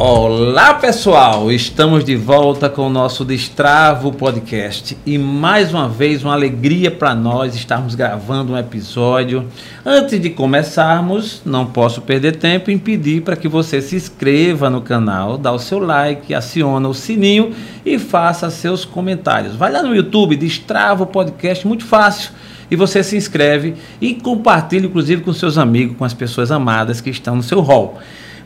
Olá pessoal, estamos de volta com o nosso Destravo Podcast e mais uma vez uma alegria para nós estarmos gravando um episódio. Antes de começarmos, não posso perder tempo em pedir para que você se inscreva no canal, dá o seu like, aciona o sininho e faça seus comentários. Vai lá no YouTube, Destravo Podcast, muito fácil e você se inscreve e compartilha, inclusive, com seus amigos, com as pessoas amadas que estão no seu hall.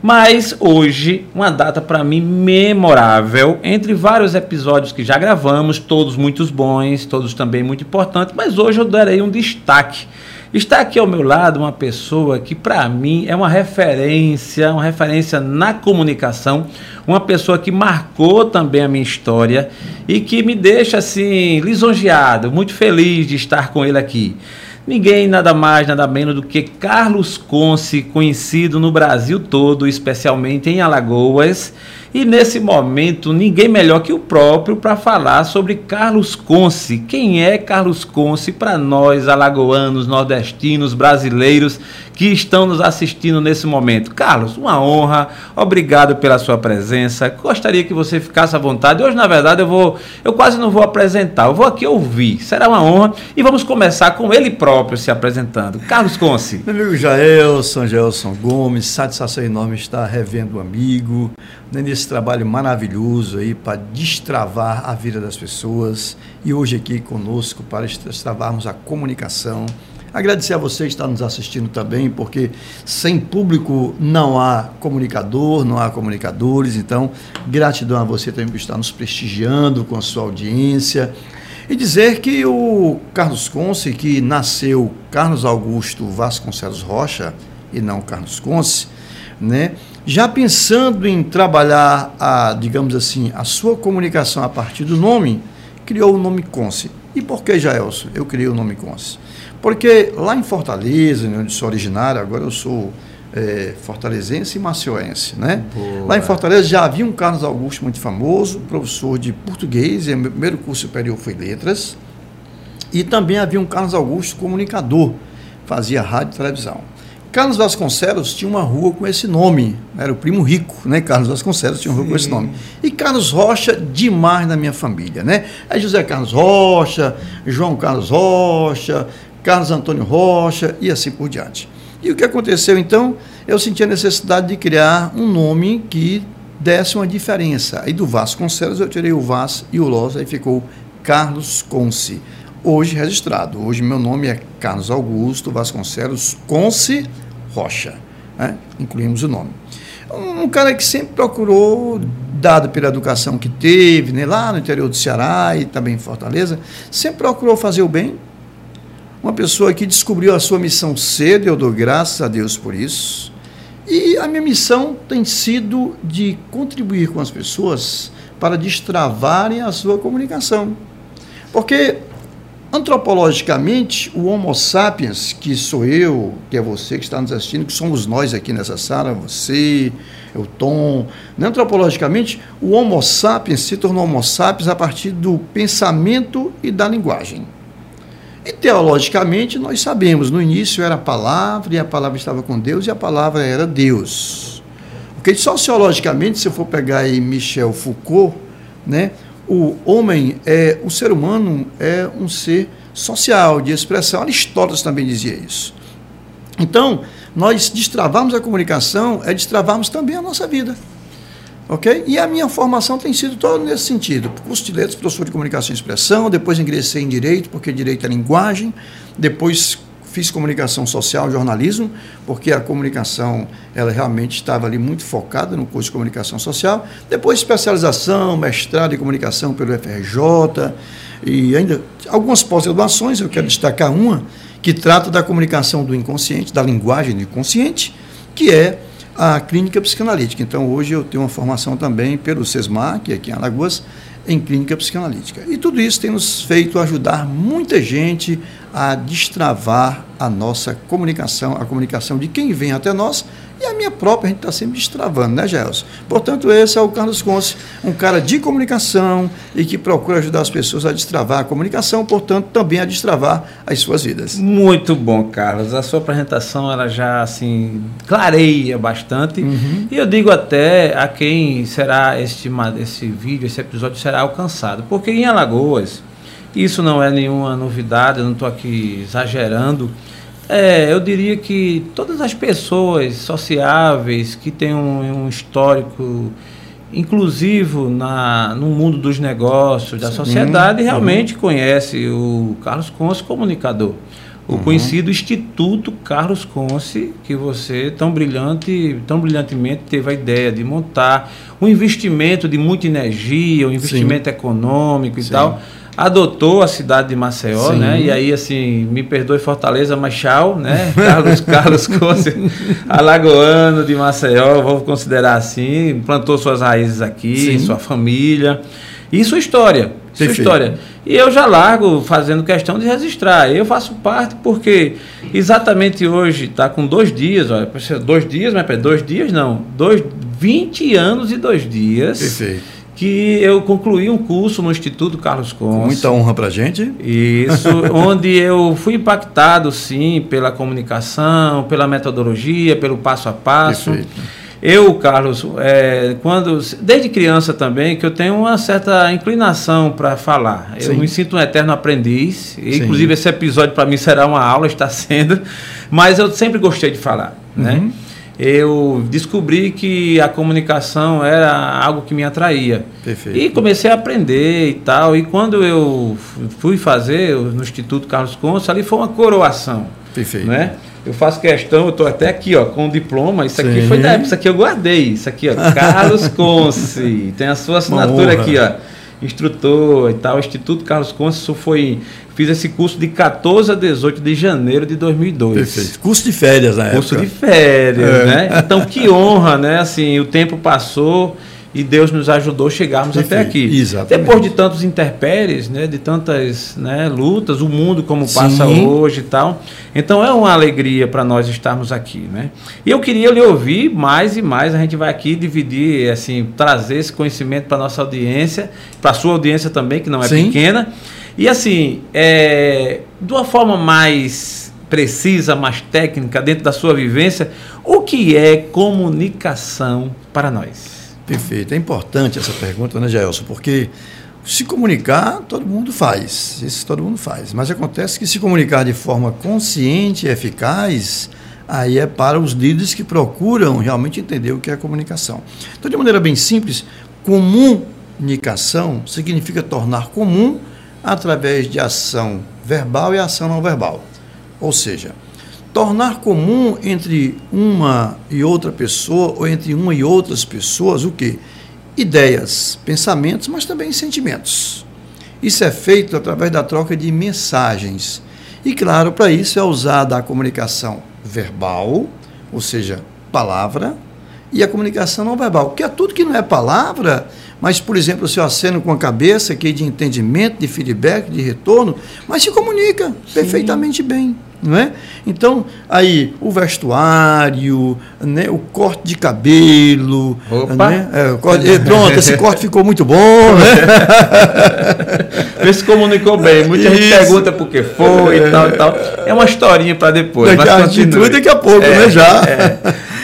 Mas hoje, uma data para mim memorável, entre vários episódios que já gravamos, todos muito bons, todos também muito importantes, mas hoje eu darei um destaque. Está aqui ao meu lado uma pessoa que para mim é uma referência, uma referência na comunicação, uma pessoa que marcou também a minha história e que me deixa assim lisonjeado, muito feliz de estar com ele aqui. Ninguém nada mais, nada menos do que Carlos Conce, conhecido no Brasil todo, especialmente em Alagoas. E nesse momento, ninguém melhor que o próprio para falar sobre Carlos Conce. Quem é Carlos Conce para nós, alagoanos, nordestinos, brasileiros que estão nos assistindo nesse momento? Carlos, uma honra, obrigado pela sua presença. Gostaria que você ficasse à vontade. Hoje, na verdade, eu vou, eu quase não vou apresentar, eu vou aqui ouvir. Será uma honra e vamos começar com ele próprio se apresentando. Carlos Conce. Meu amigo Jaelson, Jaelson Gomes, satisfação enorme estar revendo o amigo nesse trabalho maravilhoso aí para destravar a vida das pessoas e hoje aqui conosco para destravarmos a comunicação. Agradecer a você está nos assistindo também, porque sem público não há comunicador, não há comunicadores. Então, gratidão a você também por estar nos prestigiando com a sua audiência. E dizer que o Carlos Conce, que nasceu Carlos Augusto Vasconcelos Rocha, e não Carlos Conce, né? Já pensando em trabalhar a, digamos assim, a sua comunicação a partir do nome, criou o nome Conce. E por que, Jaelson, eu criei o nome Conce? Porque lá em Fortaleza, onde sou originário, agora eu sou é, fortalezense e macioense, né? Boa. Lá em Fortaleza já havia um Carlos Augusto muito famoso, professor de português, e meu primeiro curso superior foi letras. E também havia um Carlos Augusto comunicador, fazia rádio e televisão. Carlos Vasconcelos tinha uma rua com esse nome, era o primo rico, né? Carlos Vasconcelos tinha uma rua Sim. com esse nome. E Carlos Rocha, demais na minha família, né? É José Carlos Rocha, João Carlos Rocha, Carlos Antônio Rocha e assim por diante. E o que aconteceu então? Eu senti a necessidade de criar um nome que desse uma diferença. Aí do Vasconcelos eu tirei o Vas e o Los, aí ficou Carlos Conce hoje registrado. Hoje meu nome é Carlos Augusto Vasconcelos Conce Rocha. Né? Incluímos o nome. Um, cara que sempre procurou, dado pela educação que teve, né, lá no interior do Ceará e também em Fortaleza, sempre procurou fazer o bem. Uma pessoa que descobriu a sua missão cedo, eu dou graças a Deus por isso. E a minha missão tem sido de contribuir com as pessoas para destravarem a sua comunicação. Porque Antropologicamente, o Homo sapiens, que sou eu, que é você que está nos assistindo, que somos nós aqui nessa sala, você, o Tom, né? antropologicamente, o Homo sapiens se tornou Homo sapiens a partir do pensamento e da linguagem. E teologicamente, nós sabemos, no início era a palavra, e a palavra estava com Deus, e a palavra era Deus. Porque sociologicamente, se eu for pegar aí Michel Foucault, né, o homem, é, o ser humano é um ser social, de expressão. Aristóteles também dizia isso. Então, nós destravarmos a comunicação é destravarmos também a nossa vida. Ok? E a minha formação tem sido toda nesse sentido. Curso de letras, professor de comunicação e expressão, depois ingressei em direito, porque direito é linguagem, depois fiz comunicação social, jornalismo, porque a comunicação ela realmente estava ali muito focada no curso de comunicação social. Depois especialização, mestrado em comunicação pelo FRJ e ainda algumas pós-graduações, eu quero destacar uma que trata da comunicação do inconsciente, da linguagem do inconsciente, que é a clínica psicanalítica. Então, hoje eu tenho uma formação também pelo SESMAC, aqui em Alagoas, em clínica psicanalítica. E tudo isso tem nos feito ajudar muita gente a destravar a nossa comunicação, a comunicação de quem vem até nós e a minha própria, a gente está sempre destravando, né, Gelson? Portanto, esse é o Carlos Conce, um cara de comunicação e que procura ajudar as pessoas a destravar a comunicação, portanto, também a destravar as suas vidas. Muito bom, Carlos. A sua apresentação ela já assim clareia bastante. Uhum. E eu digo até a quem será este, esse vídeo, esse episódio será alcançado. Porque em Alagoas, isso não é nenhuma novidade, eu não estou aqui exagerando é, eu diria que todas as pessoas sociáveis que têm um, um histórico inclusivo na, no mundo dos negócios, da sociedade, uhum. realmente uhum. conhece o Carlos Conce, comunicador. O uhum. conhecido Instituto Carlos Conce, que você tão brilhante, tão brilhantemente teve a ideia de montar, um investimento de muita energia, um investimento Sim. econômico e Sim. tal adotou a cidade de Maceió, Sim. né? E aí, assim, me perdoe Fortaleza, mas tchau, né? Carlos Carlos Costa, alagoano de Maceió, vou considerar assim, plantou suas raízes aqui, Sim. sua família e sua história. Sua história. E eu já largo fazendo questão de registrar. Eu faço parte porque exatamente hoje está com dois dias, olha, dois dias, mas dois dias não, dois, 20 anos e dois dias. Perfeito que eu concluí um curso no Instituto Carlos Conce. Muita honra para gente. Isso, onde eu fui impactado, sim, pela comunicação, pela metodologia, pelo passo a passo. Perfeito. Eu, Carlos, é, quando desde criança também, que eu tenho uma certa inclinação para falar. Eu me sinto um eterno aprendiz. Inclusive, esse episódio para mim será uma aula, está sendo. Mas eu sempre gostei de falar. Né? Uhum. Né? Eu descobri que a comunicação era algo que me atraía. Perfeito. E comecei a aprender e tal. E quando eu fui fazer no Instituto Carlos Conce, ali foi uma coroação. Perfeito. Né? Eu faço questão, eu estou até aqui ó, com o diploma. Isso aqui Sim. foi da época, isso aqui eu guardei. Isso aqui, ó, Carlos Conce. Tem a sua assinatura aqui, ó instrutor e tal. Instituto Carlos Conce, isso foi Fiz esse curso de 14 a 18 de janeiro de 2002. Perfeito. Curso de férias na curso época. Curso de férias, é. né? Então, que honra, né? Assim, o tempo passou e Deus nos ajudou a chegarmos Perfeito. até aqui. Exatamente. Depois de tantos interpéries, né, de tantas né, lutas, o mundo como Sim. passa hoje e tal. Então é uma alegria para nós estarmos aqui, né? E eu queria lhe ouvir mais e mais. A gente vai aqui dividir, assim, trazer esse conhecimento para nossa audiência, para a sua audiência também, que não é Sim. pequena. E assim, é, de uma forma mais precisa, mais técnica, dentro da sua vivência, o que é comunicação para nós? Perfeito. É importante essa pergunta, né, Gelson? Porque se comunicar, todo mundo faz. Isso todo mundo faz. Mas acontece que se comunicar de forma consciente e eficaz, aí é para os líderes que procuram realmente entender o que é comunicação. Então, de maneira bem simples, comunicação significa tornar comum através de ação verbal e ação não verbal. Ou seja, tornar comum entre uma e outra pessoa, ou entre uma e outras pessoas, o que? Ideias, pensamentos, mas também sentimentos. Isso é feito através da troca de mensagens. E, claro, para isso é usada a comunicação verbal, ou seja, palavra, e a comunicação não verbal, que é tudo que não é palavra mas, por exemplo, o seu aceno com a cabeça, que é de entendimento, de feedback, de retorno, mas se comunica Sim. perfeitamente bem. Não é? Então, aí, o vestuário, né, o corte de cabelo. Opa. Né, é, corte, pronto, esse corte ficou muito bom. Né? Vê se comunicou bem. Muita Isso. gente pergunta por que foi e tal e tal. É uma historinha para depois. Daqui, mas continue. daqui a pouco, é, né? Já. É.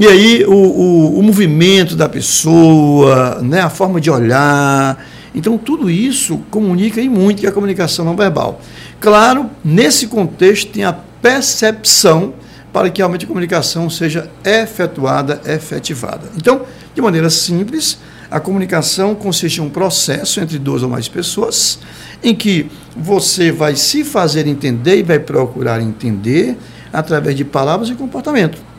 E aí o, o, o, movimento da pessoa, né, a forma de olhar. Então, tudo isso comunica e muito que a comunicação não verbal. Claro, nesse contexto tem a percepção para que realmente a comunicação seja efetuada, efetivada. Então, de maneira simples, a comunicação consiste em um processo entre duas ou mais pessoas, em que você vai se fazer entender e vai procurar entender através de palavras e comportamento.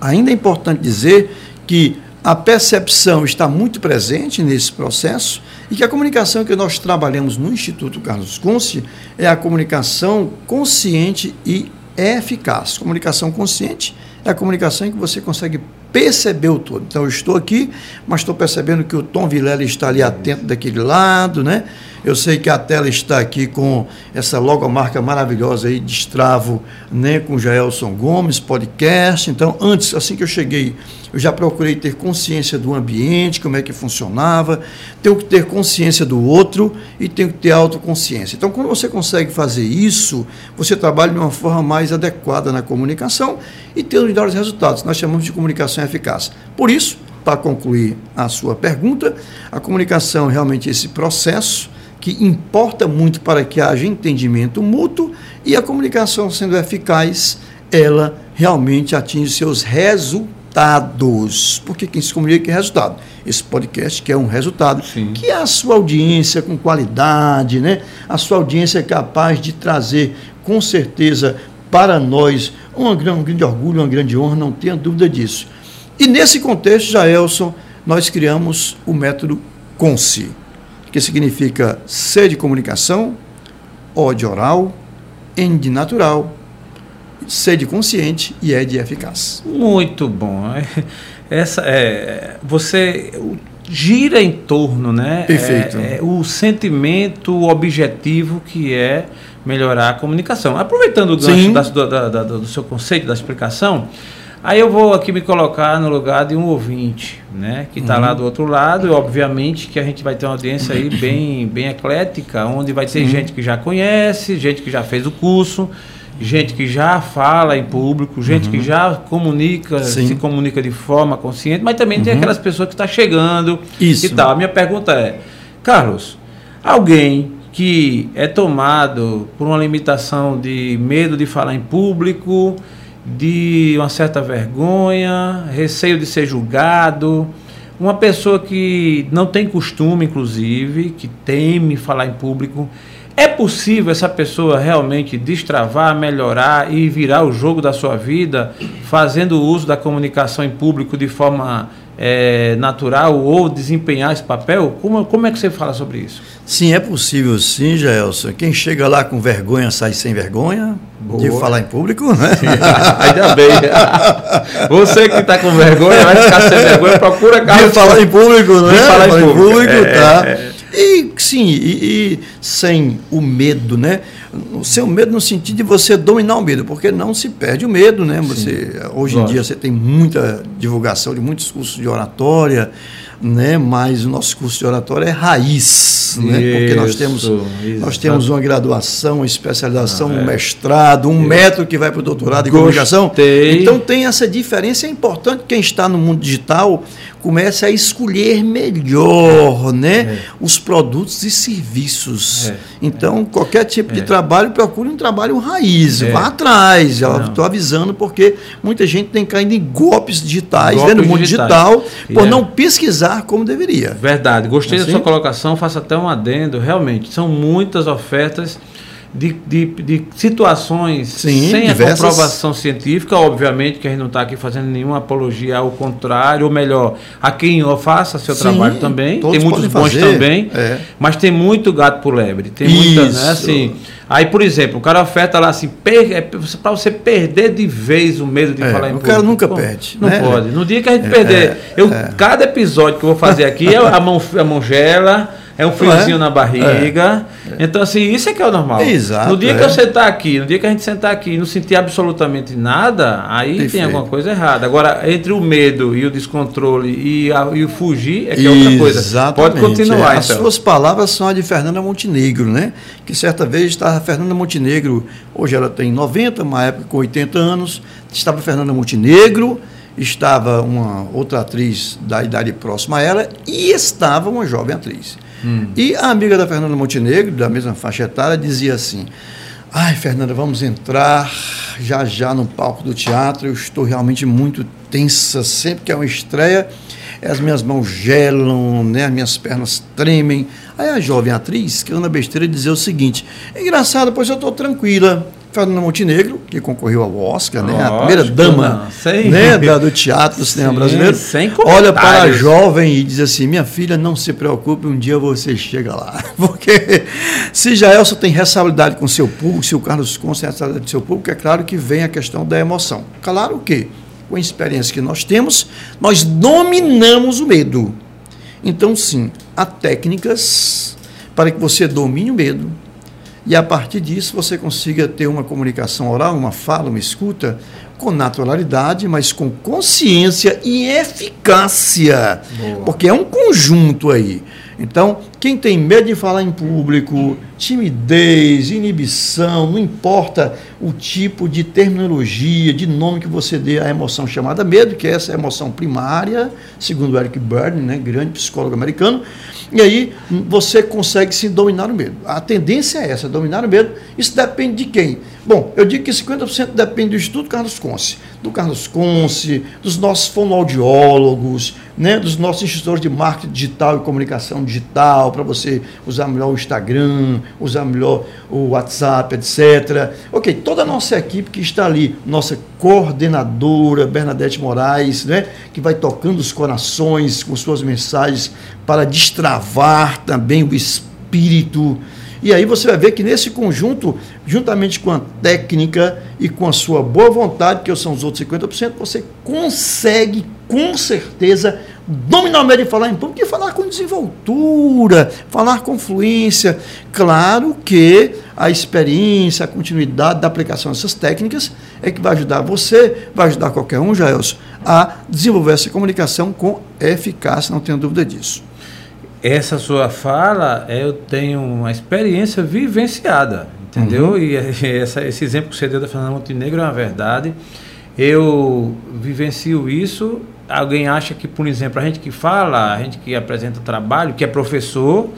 Ainda é importante dizer que a percepção está muito presente nesse processo e que a comunicação que nós trabalhamos no Instituto Carlos Conce é a comunicação consciente e eficaz. Comunicação consciente da comunicação em que você consegue perceber o todo. Então, eu estou aqui, mas estou percebendo que o Tom Vilela está ali atento daquele lado, né? Eu sei que a tela está aqui com essa logomarca maravilhosa aí, Destravo, né, com Jaelson Gomes, podcast. Então, antes, assim que eu cheguei, eu já procurei ter consciência do ambiente, como é que funcionava, tenho que ter consciência do outro e tenho que ter autoconsciência. Então, quando você consegue fazer isso, você trabalha de uma forma mais adequada na comunicação e os melhores resultados. Nós chamamos de comunicação eficaz. Por isso, para concluir a sua pergunta, a comunicação é realmente esse processo que importa muito para que haja entendimento mútuo e a comunicação sendo eficaz, ela realmente atinge seus resultados. Porque quem se comunica é resultado. Esse podcast que é um resultado, Sim. que é a sua audiência com qualidade, né? A sua audiência é capaz de trazer, com certeza, para nós um grande, orgulho, uma grande honra, não tenha dúvida disso. E nesse contexto, Jaelson, nós criamos o método CONSI que significa C de comunicação, O de oral, N de natural, C de consciente e E de eficaz. Muito bom. Essa é você gira em torno, né? Perfeito. É, é, o sentimento, o objetivo que é melhorar a comunicação. Aproveitando o gancho da, da, da, do seu conceito da explicação, Aí eu vou aqui me colocar no lugar de um ouvinte, né, que está uhum. lá do outro lado, e obviamente que a gente vai ter uma audiência aí bem, bem eclética, onde vai ter Sim. gente que já conhece, gente que já fez o curso, gente que já fala em público, gente uhum. que já comunica, Sim. se comunica de forma consciente, mas também uhum. tem aquelas pessoas que estão tá chegando Isso. e tal. A minha pergunta é, Carlos, alguém que é tomado por uma limitação de medo de falar em público, de uma certa vergonha, receio de ser julgado, uma pessoa que não tem costume, inclusive, que teme falar em público. É possível essa pessoa realmente destravar, melhorar e virar o jogo da sua vida fazendo uso da comunicação em público de forma é, natural ou desempenhar esse papel? Como, como é que você fala sobre isso? Sim, é possível sim, Jaelson. Quem chega lá com vergonha sai sem vergonha Boa. de falar em público, né? Ainda bem. Você que está com vergonha, vai ficar sem vergonha, procura De falar em público, né? De falar em público, público é, tá? É, é. E sim, e, e, sem o medo, né? O seu medo no sentido de você dominar o medo, porque não se perde o medo, né? Você, hoje em dia você tem muita divulgação de muitos cursos de oratória, né? Mas o nosso curso de oratória é raiz, né? Porque nós temos nós temos uma graduação, uma especialização, ah, é. um mestrado, um método que vai para o doutorado em comunicação. Então tem essa diferença. É importante quem está no mundo digital comece a escolher melhor, né? É. Os produtos e serviços. É. Então qualquer tipo de é. trabalho procure um trabalho raiz, é. vá atrás. Já estou avisando porque muita gente tem caído em golpes digitais golpes né? no mundo digital por não pesquisar como deveria. Verdade. Gostei assim? da sua colocação, faço até um adendo. Realmente, são muitas ofertas de, de, de situações Sim, sem diversas. a comprovação científica. Obviamente que a gente não está aqui fazendo nenhuma apologia ao contrário, ou melhor, a quem faça seu Sim, trabalho também. Tem muitos bons fazer. também, é. mas tem muito gato por lebre. Tem muitas, né? Assim, Aí, por exemplo, o cara oferta lá assim, é para você perder de vez o medo de é, falar em público. O cara nunca Pô, perde. Não né? pode. No dia que a gente é, perder, é, eu, é. cada episódio que eu vou fazer aqui, a mão, a mão gela, é um friozinho é? na barriga. É. Então, assim, isso é que é o normal. Exato, no dia que eu sentar aqui, no dia que a gente sentar aqui e não sentir absolutamente nada, aí Perfeito. tem alguma coisa errada. Agora, entre o medo e o descontrole e, a, e o fugir, é que é outra coisa. Exatamente. Pode continuar. É. As então. suas palavras são a de Fernanda Montenegro, né? Que certa vez estava Fernanda Montenegro, hoje ela tem 90, uma época com 80 anos, estava Fernanda Montenegro estava uma outra atriz da idade próxima a ela e estava uma jovem atriz. Hum. E a amiga da Fernanda Montenegro, da mesma faixa etária, dizia assim: Ai, Fernanda, vamos entrar já já no palco do teatro. Eu estou realmente muito tensa. Sempre que é uma estreia, as minhas mãos gelam, né? as minhas pernas tremem. Aí a jovem atriz, que anda besteira, dizia o seguinte: Engraçado, pois eu estou tranquila. Fernanda Montenegro, que concorreu ao Oscar, né? a primeira dama né? da, do teatro do cinema Sim, brasileiro, olha para a jovem e diz assim: Minha filha, não se preocupe, um dia você chega lá. Porque se Jaelson tem responsabilidade com seu público, se o Carlos Consta tem responsabilidade com seu público, é claro que vem a questão da emoção. Claro que com a experiência que nós temos, nós dominamos o medo. Então, sim, há técnicas para que você domine o medo e, a partir disso, você consiga ter uma comunicação oral, uma fala, uma escuta com naturalidade, mas com consciência e eficácia. Boa. Porque é um conjunto aí. Então, quem tem medo de falar em público, timidez, inibição, não importa o tipo de terminologia, de nome que você dê à emoção chamada medo, que é essa emoção primária, segundo Eric Berne, né, grande psicólogo americano, e aí você consegue se dominar o medo. A tendência é essa, dominar o medo. Isso depende de quem? Bom, eu digo que 50% depende do Instituto Carlos Conce, do Carlos Conce, dos nossos fonoaudiólogos, né, dos nossos instrutores de marketing digital e comunicação digital, para você usar melhor o Instagram, usar melhor o WhatsApp, etc. Ok, toda a nossa equipe que está ali, nossa coordenadora Bernadette Moraes, né, que vai tocando os corações com suas mensagens para destravar também o espírito. E aí você vai ver que nesse conjunto, juntamente com a técnica e com a sua boa vontade, que são os outros 50%, você consegue com certeza dominar o medo de falar em público e falar com desenvoltura, falar com fluência. Claro que a experiência, a continuidade da aplicação dessas técnicas é que vai ajudar você, vai ajudar qualquer um, Jaelson, a desenvolver essa comunicação com eficácia, não tenho dúvida disso. Essa sua fala, eu tenho uma experiência vivenciada, entendeu? Uhum. E essa, esse exemplo que você deu da Fernanda Montenegro é uma verdade. Eu vivencio isso alguém acha que, por exemplo, a gente que fala, a gente que apresenta trabalho, que é professor,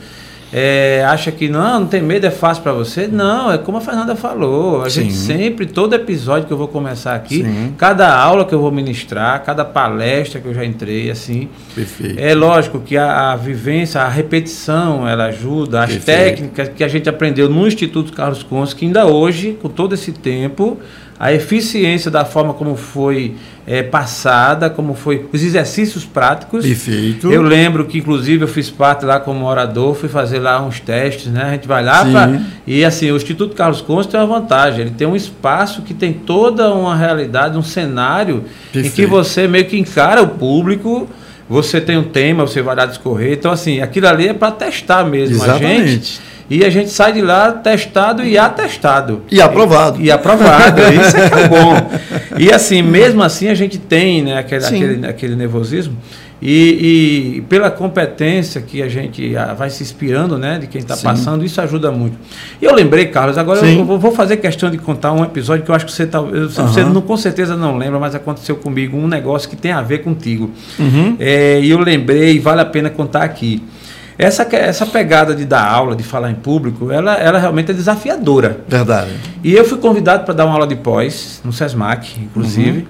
é, acha que não, não tem medo, é fácil para você. Não, é como a Fernanda falou. A Sim. gente sempre, todo episódio que eu vou começar aqui, Sim. cada aula que eu vou ministrar, cada palestra que eu já entrei, assim. Perfeito. É lógico que a, a vivência, a repetição, ela ajuda, as Perfeito. técnicas que a gente aprendeu no Instituto Carlos Cons, que ainda hoje, com todo esse tempo, a eficiência da forma como foi é, passada, como foi os exercícios práticos. Perfeito. Eu lembro que, inclusive, eu fiz parte lá como orador, fui fazer lá uns testes, né? A gente vai lá pra, e assim, o Instituto Carlos Conte tem uma vantagem, ele tem um espaço que tem toda uma realidade, um cenário Perfeito. em que você meio que encara o público você tem um tema, você vai lá discorrer. Então, assim, aquilo ali é para testar mesmo Exatamente. a gente. E a gente sai de lá testado e atestado. E aprovado. E, e aprovado. Isso é que é bom. E assim, mesmo assim, a gente tem né, aquele, aquele, aquele nervosismo. E, e, pela competência que a gente ah, vai se inspirando, né, de quem está passando, isso ajuda muito. E eu lembrei, Carlos, agora eu vou fazer questão de contar um episódio que eu acho que você, tá, você uhum. não, com certeza não lembra, mas aconteceu comigo um negócio que tem a ver contigo. Uhum. É, e eu lembrei, vale a pena contar aqui. Essa, essa pegada de dar aula, de falar em público, ela, ela realmente é desafiadora. Verdade. E eu fui convidado para dar uma aula de pós, no SESMAC, inclusive. Uhum.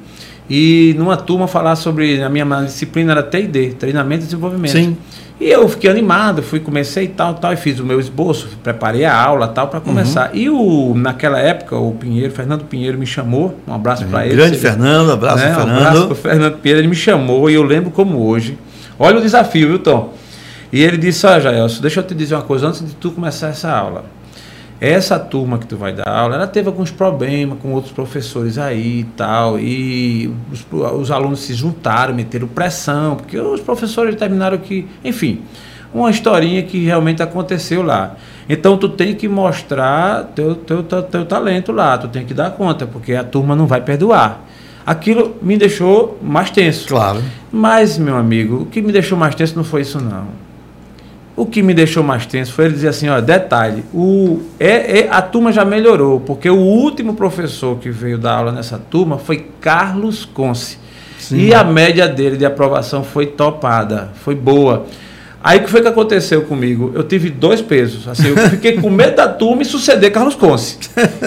E numa turma falar sobre. A minha disciplina era TD, treinamento e desenvolvimento. Sim. E eu fiquei animado, fui, comecei tal, tal, e fiz o meu esboço, preparei a aula tal para começar. Uhum. E o, naquela época, o Pinheiro, Fernando Pinheiro me chamou, um abraço para ele. Grande Fernando, abraço né? Fernando. Um abraço para Fernando Pinheiro, ele me chamou e eu lembro como hoje. Olha o desafio, viu, Tom? E ele disse: ah, Jaelson, deixa eu te dizer uma coisa antes de tu começar essa aula. Essa turma que tu vai dar aula, ela teve alguns problemas com outros professores aí e tal, e os, os alunos se juntaram, meteram pressão, porque os professores terminaram que, enfim, uma historinha que realmente aconteceu lá. Então tu tem que mostrar teu, teu, teu, teu talento lá, tu tem que dar conta, porque a turma não vai perdoar. Aquilo me deixou mais tenso. Claro. Mas, meu amigo, o que me deixou mais tenso não foi isso não. O que me deixou mais tenso foi ele dizer assim, ó, detalhe, o, é, é, a turma já melhorou, porque o último professor que veio dar aula nessa turma foi Carlos Conce. Sim. E a média dele de aprovação foi topada, foi boa. Aí o que foi que aconteceu comigo? Eu tive dois pesos. Assim, eu fiquei com medo da turma e suceder Carlos Conce.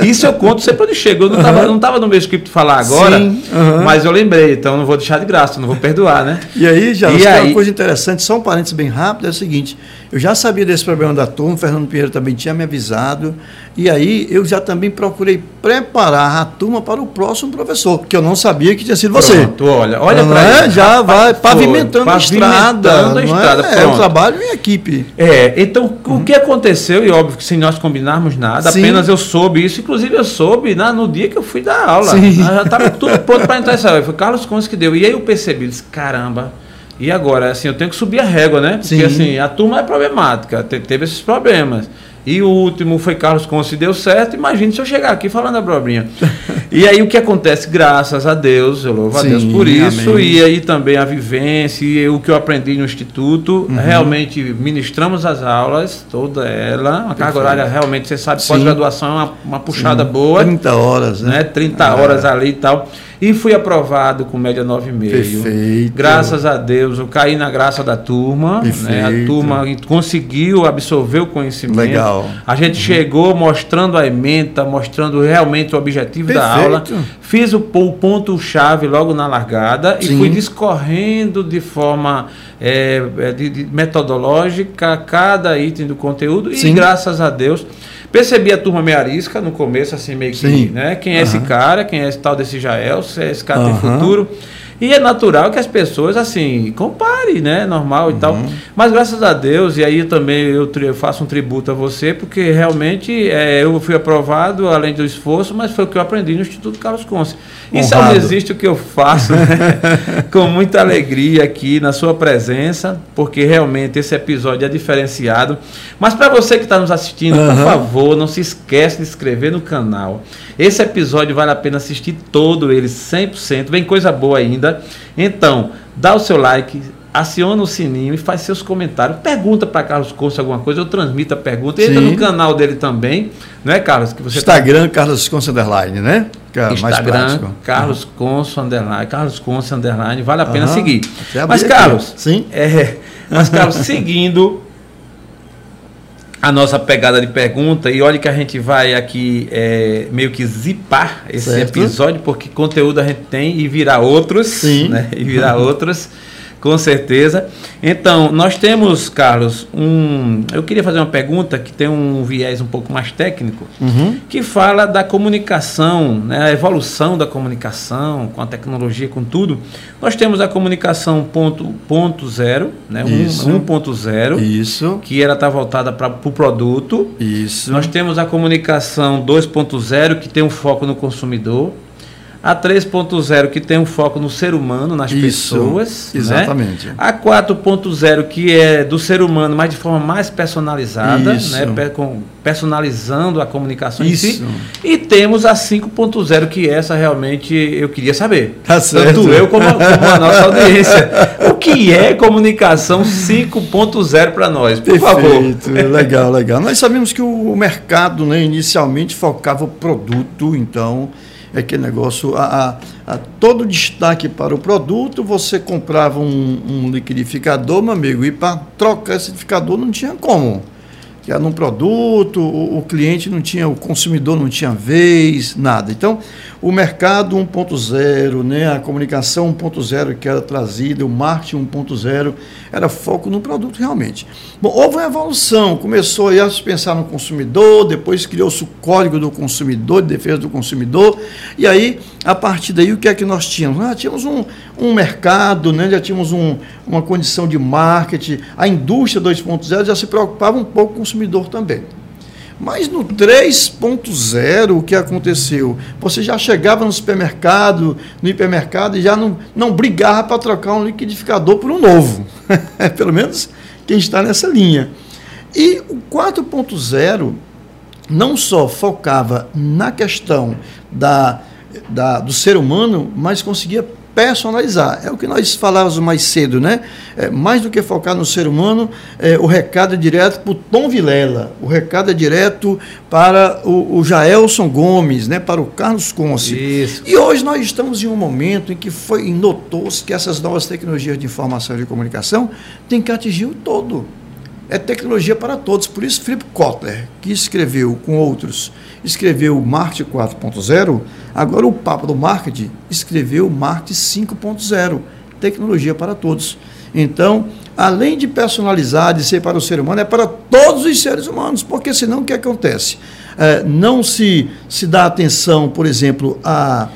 Isso eu conto sempre onde chego. Eu não estava uhum. No meu script falar agora, Sim, uhum. mas eu lembrei, então não vou deixar de graça, não vou perdoar, né? E aí, já, e aí... uma coisa interessante, só um parênteses bem rápido, é o seguinte: eu já sabia desse problema da turma, o Fernando Pinheiro também tinha me avisado, e aí eu já também procurei preparar a turma para o próximo professor, que eu não sabia que tinha sido você. Pronto, olha, olha para é? Já vai pavimentando, pavimentando a estrada. a estrada, é? pronto. Trabalho em equipe. É, então uhum. o que aconteceu, e óbvio que sem nós combinarmos nada, Sim. apenas eu soube isso, inclusive eu soube na, no dia que eu fui dar aula. Sim. Já estava tudo pronto para entrar essa aula. Foi Carlos Conce que deu. E aí eu percebi, disse, caramba, e agora? Assim, eu tenho que subir a régua, né? Porque Sim. assim, a turma é problemática, teve esses problemas. E o último foi Carlos Conce, deu certo. Imagine se eu chegar aqui falando abobrinha. e aí o que acontece? Graças a Deus, eu louvo Sim, a Deus por isso. Amém. E aí também a vivência e o que eu aprendi no Instituto. Uhum. Realmente ministramos as aulas, toda ela. Uma carga horária realmente, você sabe, pós-graduação é uma, uma puxada Sim. boa. 30 horas, né? né? 30 é. horas ali e tal. E fui aprovado com média 9,5. Perfeito. Graças a Deus, eu caí na graça da turma. Né? A turma conseguiu absorver o conhecimento. Legal. A gente uhum. chegou mostrando a ementa, mostrando realmente o objetivo Perfeito. da aula. Fiz o, o ponto-chave logo na largada Sim. e fui discorrendo de forma é, é, de, de metodológica cada item do conteúdo. Sim. E graças a Deus Percebi a turma meio arisca no começo, assim, meio que, Sim. né? Quem é uhum. esse cara, quem é esse tal desse Jael, se é esse cara uhum. tem futuro. E é natural que as pessoas, assim, comparem, né? Normal e uhum. tal. Mas graças a Deus, e aí também eu, eu faço um tributo a você, porque realmente é, eu fui aprovado, além do esforço, mas foi o que eu aprendi no Instituto Carlos Conce. Isso não existe o que eu faço, né? com muita alegria aqui na sua presença, porque realmente esse episódio é diferenciado. Mas para você que está nos assistindo, uhum. por favor, não se esqueça de inscrever no canal. Esse episódio vale a pena assistir todo ele, 100%. Vem coisa boa ainda. Então, dá o seu like, aciona o sininho e faz seus comentários. Pergunta para Carlos Conce alguma coisa, eu transmito a pergunta. Entra Sim. no canal dele também, não é, Carlos? Que você tá- Instagram, tá... Carlos Conce Underline, né? Que é Instagram, Carlos uhum. Conce Underline, Carlos Conce Underline, vale a pena uhum. seguir. Mas, Carlos, Sim? É, mas, Carlos, seguindo a nossa pegada de pergunta e olha que a gente vai aqui é, meio que zipar esse certo. episódio porque conteúdo a gente tem e virar outros, Sim. né? E virar outros. Com certeza. Então, nós temos, Carlos, um. Eu queria fazer uma pergunta que tem um viés um pouco mais técnico, uhum. que fala da comunicação, né, a evolução da comunicação, com a tecnologia, com tudo. Nós temos a comunicação ponto, ponto zero, né, 1.0, Isso. que ela está voltada para o pro produto. Isso. Nós temos a comunicação 2.0, que tem um foco no consumidor. A 3.0 que tem um foco no ser humano, nas Isso, pessoas. Né? Exatamente. Né? A 4.0 que é do ser humano, mas de forma mais personalizada, Isso. né? personalizando a comunicação Isso. em si. E temos a 5.0 que essa realmente eu queria saber. Tá certo. Tanto eu como, como a nossa audiência. O que é comunicação 5.0 para nós? Por Perfeito. favor. Legal, legal. Nós sabemos que o mercado, né, inicialmente focava o produto, então é aquele negócio, a, a, a, todo destaque para o produto, você comprava um, um liquidificador, meu amigo, e para trocar esse liquidificador não tinha como que era num produto, o, o, cliente não tinha, o consumidor não tinha vez, nada. Então, o mercado 1.0, né, a comunicação 1.0 que era trazida, o marketing 1.0, era foco no produto realmente. Bom, houve uma evolução, começou a se pensar no consumidor, depois criou-se o código do consumidor, de defesa do consumidor, e aí, a partir daí, o que é que nós tínhamos? Ah, tínhamos um, um mercado, né, já tínhamos um, uma condição de marketing, a indústria 2.0 já se preocupava um pouco com o consumidor também. Mas no 3.0, o que aconteceu? Você já chegava no supermercado, no hipermercado, e já não, não brigava para trocar um liquidificador por um novo. Pelo menos quem está nessa linha. E o 4.0 não só focava na questão da, da, do ser humano, mas conseguia personalizar. É o que nós falávamos mais cedo, né? É, mais do que focar no ser humano, é, o recado é direto para o Tom Vilela, o recado é direto para o, o Jaelson Gomes, né? para o Carlos Conce. Isso. E hoje nós estamos em um momento em que foi notou-se que essas novas tecnologias de informação e de comunicação têm que atingir o todo é tecnologia para todos. Por isso, Philip Kotler, que escreveu com outros, escreveu Marketing 4.0, agora o Papa do Marketing escreveu Marketing 5.0, tecnologia para todos. Então, além de personalizar, de ser para o ser humano, é para todos os seres humanos, porque senão o que acontece? É, não se, se dá atenção, por exemplo, a,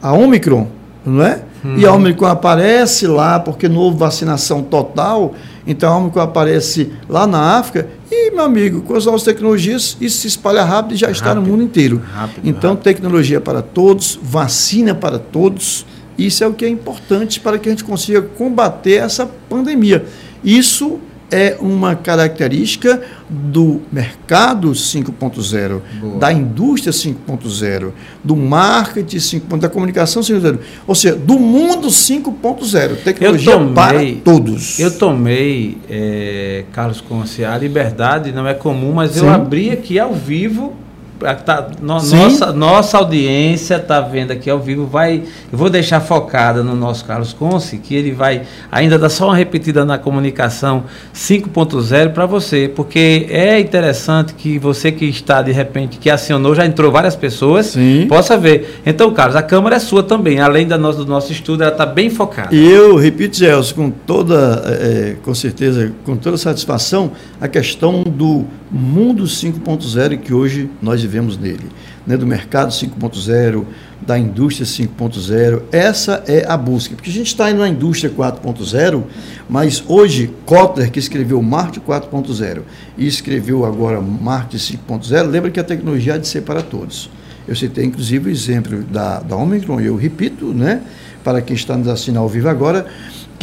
a Omicron, não é? Uhum. E a Omicron aparece lá porque não houve vacinação total, então a Omicron aparece lá na África e, meu amigo, com as novas tecnologias, isso se espalha rápido e já está rápido, no mundo inteiro. Rápido, então, rápido. tecnologia para todos, vacina para todos, isso é o que é importante para que a gente consiga combater essa pandemia. Isso é uma característica do mercado 5.0, da indústria 5.0, do marketing 5.0, da comunicação 5.0, ou seja, do mundo 5.0, tecnologia tomei, para todos. Eu tomei, é, Carlos Conce, a liberdade não é comum, mas Sim. eu abri aqui ao vivo Tá, no, nossa, nossa audiência está vendo aqui ao vivo. Vai, eu vou deixar focada no nosso Carlos Conce, que ele vai ainda dar só uma repetida na comunicação 5.0 para você, porque é interessante que você que está de repente, que acionou, já entrou várias pessoas, Sim. possa ver. Então, Carlos, a câmera é sua também, além da nossa, do nosso estudo, ela está bem focada. E eu repito, Gelson, com toda, é, com certeza, com toda satisfação, a questão do mundo 5.0 que hoje nós vivemos nele, né, do mercado 5.0, da indústria 5.0. Essa é a busca, porque a gente está indo na indústria 4.0, mas hoje Kotler, que escreveu Marte 4.0 e escreveu agora Marte 5.0, lembra que a tecnologia há de ser para todos. Eu citei inclusive o exemplo da, da Omicron, eu repito, né, para quem está nos assistindo ao vivo agora,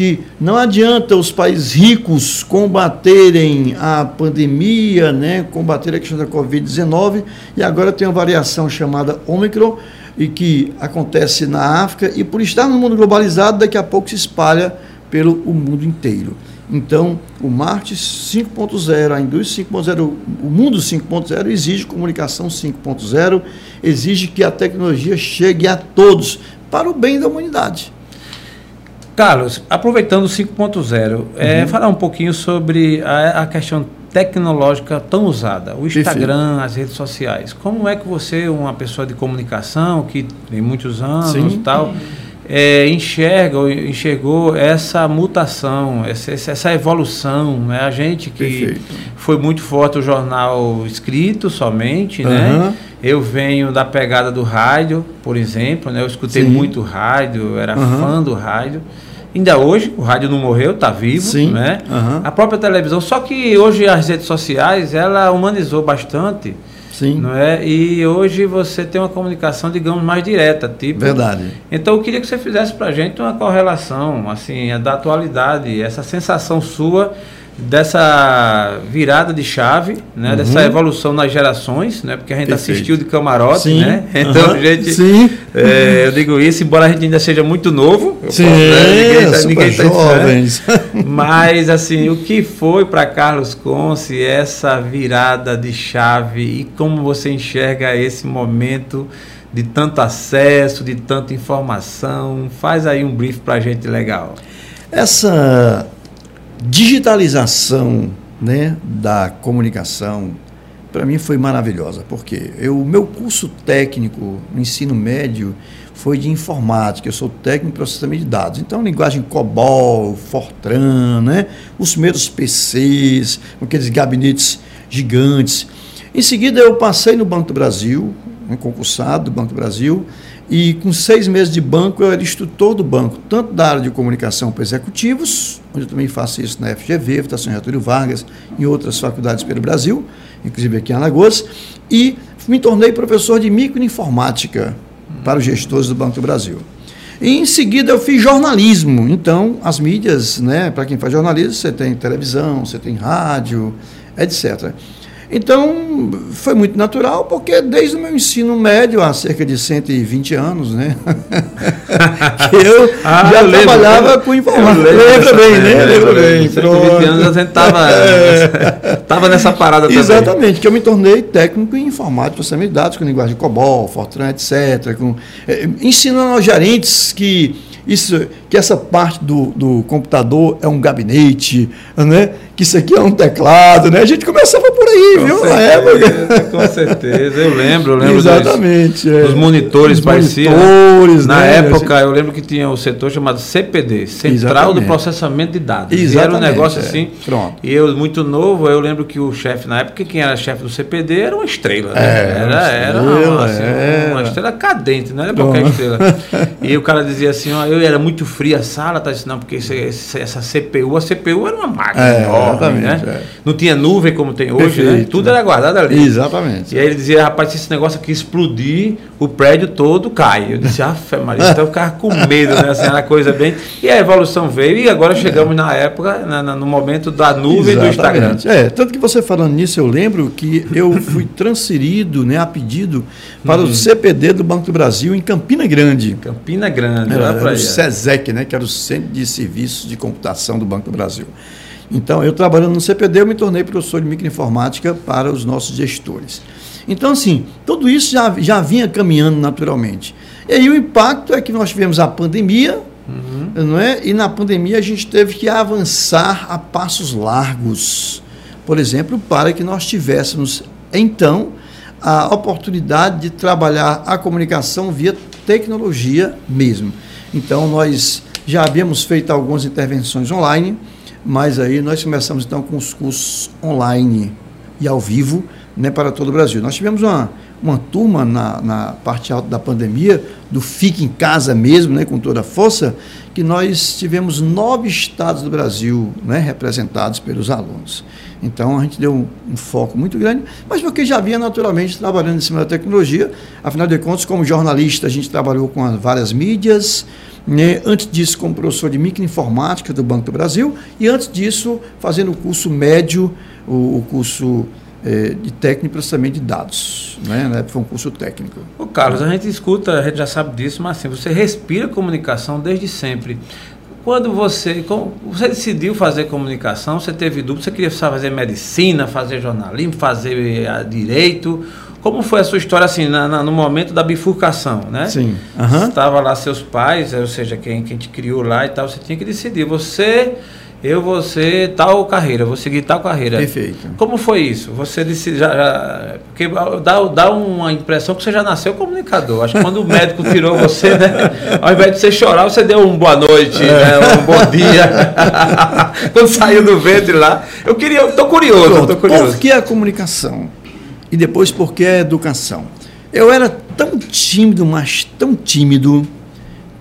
que não adianta os países ricos combaterem a pandemia, né, combater a questão da Covid-19, e agora tem uma variação chamada Omicron, e que acontece na África, e por estar no mundo globalizado, daqui a pouco se espalha pelo o mundo inteiro. Então, o Marte 5.0, a indústria 5.0, o mundo 5.0 exige comunicação 5.0, exige que a tecnologia chegue a todos para o bem da humanidade. Carlos, aproveitando o 5.0, é, uhum. falar um pouquinho sobre a, a, questão tecnológica tão usada, o Instagram, Perfeito. as redes sociais. Como é que você, uma pessoa de comunicação que tem muitos anos e tal, é, enxerga ou enxergou essa mutação, essa, essa evolução, né? A gente que Perfeito. foi muito forte o jornal escrito somente, uhum. né? Eu venho da pegada do rádio, por exemplo, né? Eu escutei Sim. muito rádio, era uhum. fã do rádio. Ainda hoje, o rádio não morreu, está vivo, Sim. né? Uhum. A própria televisão, só que hoje as redes sociais, ela humanizou bastante. Sim. Não é? E hoje você tem uma comunicação, digamos, mais direta, tipo. Verdade. Então eu queria que você fizesse para a gente uma correlação, assim, da atualidade, essa sensação sua dessa virada de chave, né? Uhum. Dessa evolução nas gerações, né? Porque a gente Perfeito. assistiu de camarote, Sim. né? Então uhum. gente, Sim. É, eu digo isso, embora a gente ainda seja muito novo, Sim, posso, né? ninguém, tá, ninguém tá jovens. Mas assim, o que foi para Carlos Conce essa virada de chave e como você enxerga esse momento de tanto acesso, de tanta informação? Faz aí um brief para a gente legal. Essa digitalização né, da comunicação, para mim foi maravilhosa, porque o meu curso técnico no ensino médio foi de informática, eu sou técnico em processamento de dados. Então, linguagem COBOL, Fortran, né? os primeiros PCs, aqueles gabinetes gigantes. Em seguida, eu passei no Banco do Brasil, um concursado do Banco do Brasil, e com seis meses de banco, eu era instrutor do banco, tanto da área de comunicação para executivos, onde eu também faço isso na FGV, Fundação Getúlio Vargas, em outras faculdades pelo Brasil, inclusive aqui em Alagoas, e me tornei professor de microinformática para os gestores do Banco do Brasil. E em seguida eu fiz jornalismo. Então, as mídias, né, para quem faz jornalismo, você tem televisão, você tem rádio, etc. Então, foi muito natural, porque desde o meu ensino médio, há cerca de 120 anos, né? eu ah, já eu trabalhava lembro, com informática. Lembra bem, né? Lembra bem. 120 anos a gente estava tava nessa parada também. Exatamente, que eu me tornei técnico em informática, processamento de dados, com linguagem COBOL, Fortran, etc. Com, é, ensinando aos gerentes que isso, que essa parte do, do computador é um gabinete, né? que isso aqui é um teclado. Né? A gente começava por aí, com viu? Certeza, Na época. Com certeza, eu lembro, eu lembro Exatamente. Dos, é. dos monitores Os pareciam. monitores, Na né? época, eu lembro que tinha o setor chamado CPD, Central Exatamente. do Processamento de Dados. E era um Exatamente, negócio é. assim. Pronto. E eu, muito novo, eu lembro que o chefe, na época, quem era chefe do CPD era uma estrela. Né? É, era, uma era, uma, estrela, assim, era. uma estrela cadente, não era qualquer Pronto. estrela. E o cara dizia assim, ó, eu era muito fria a sala, tá dizendo, não, porque esse- essa CPU, a CPU era uma máquina É, enorme, né? exatamente, é. Não tinha nuvem como tem hoje, né? Tudo né? era guardado ali. Exatamente. E aí ele dizia, rapaz, se esse negócio aqui explodir, o prédio todo cai. Eu disse, ah, Maria, então eu ficava com medo, né? Assim, era coisa bem. E a evolução veio e agora chegamos na época, na- na- no momento da nuvem do Instagram. Exatamente. É, tanto que você falando nisso, eu lembro que eu fui transferido, né, a pedido para Uhum. o CPD do Banco do Brasil em Campina Grande. Campina Grande, Era, lá o aí. SESEC, né, que era o Centro de Serviços de Computação do Banco do Brasil. Então, eu trabalhando no CPD, eu me tornei professor de microinformática para os nossos gestores. Então, assim, tudo isso já, já vinha caminhando naturalmente. E aí o impacto é que nós tivemos a pandemia, não é? E na pandemia a gente teve que avançar a passos largos, por exemplo, para que nós tivéssemos, então, a oportunidade de trabalhar a comunicação via tecnologia mesmo. Então, nós já havíamos feito algumas intervenções online, mas aí nós começamos então com os cursos online e ao vivo né, para todo o Brasil. Nós tivemos uma, uma turma na, na parte alta da pandemia, do Fique em Casa mesmo, né, com toda a força, que nós tivemos nove estados do Brasil né, representados pelos alunos. Então a gente deu um, um foco muito grande, mas porque já vinha naturalmente trabalhando em cima da tecnologia. Afinal de contas, como jornalista, a gente trabalhou com as várias mídias, né? Antes disso, como professor de microinformática do Banco do Brasil, e antes disso, fazendo o curso médio, o, o curso eh, de técnico e processamento de dados. Né? Foi um curso técnico. Ô Carlos, a gente escuta, a gente já sabe disso, mas assim, você respira comunicação desde sempre. Quando você, você decidiu fazer comunicação, você teve dúvida, você queria fazer medicina, fazer jornalismo, fazer ah, direito. Como foi a sua história assim, na- na- no momento da bifurcação, né? Sim. Aham. Estava lá seus pais, ou seja, quem, quem te criou lá e tal, você tinha que decidir. Você, eu vou ser tal carreira, vou seguir tal carreira. Perfeito. Como foi isso? Você disse já, já- porque dá, dá uma impressão que você já nasceu comunicador. Acho que quando o médico tirou você, né, ao invés de você chorar, você deu um boa noite, né, um bom dia. quando saiu do ventre lá, eu queria, tô curioso, Pronto. curioso. Por que a comunicação? E depois por que a educação? Eu era tão tímido, mas tão tímido,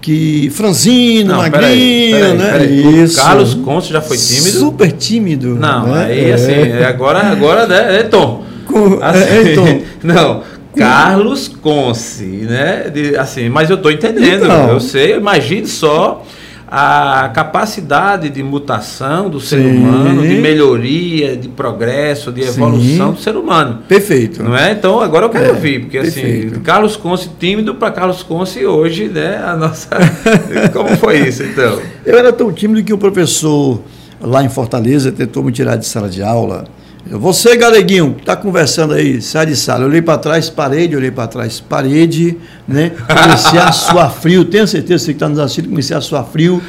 que franzino, Não, magrinho, peraí, peraí, né? peraí. O Carlos Conce já foi tímido? Super tímido. Não, né? aí É. assim, é agora, agora né, é Tom. Com- Assim, é, Tom. Não, Carlos Conce, né? de- assim, mas eu estou entendendo, Então. eu sei, imagine só a capacidade de mutação do ser Sim. humano, de melhoria, de progresso, de Sim. evolução do ser humano. Perfeito. Não é? Então agora eu quero É, ouvir, porque assim, perfeito. Carlos Conce tímido para Carlos Conce hoje, né? A nossa. Como foi isso então? Eu era tão tímido que o professor lá em Fortaleza tentou me tirar de sala de aula. Você, galeguinho, que está conversando aí, sai de sala. Eu olhei para trás, parede, olhei para trás, parede, né? Comecei a suar frio, tenho certeza que está nos assistindo, comecei a suar frio.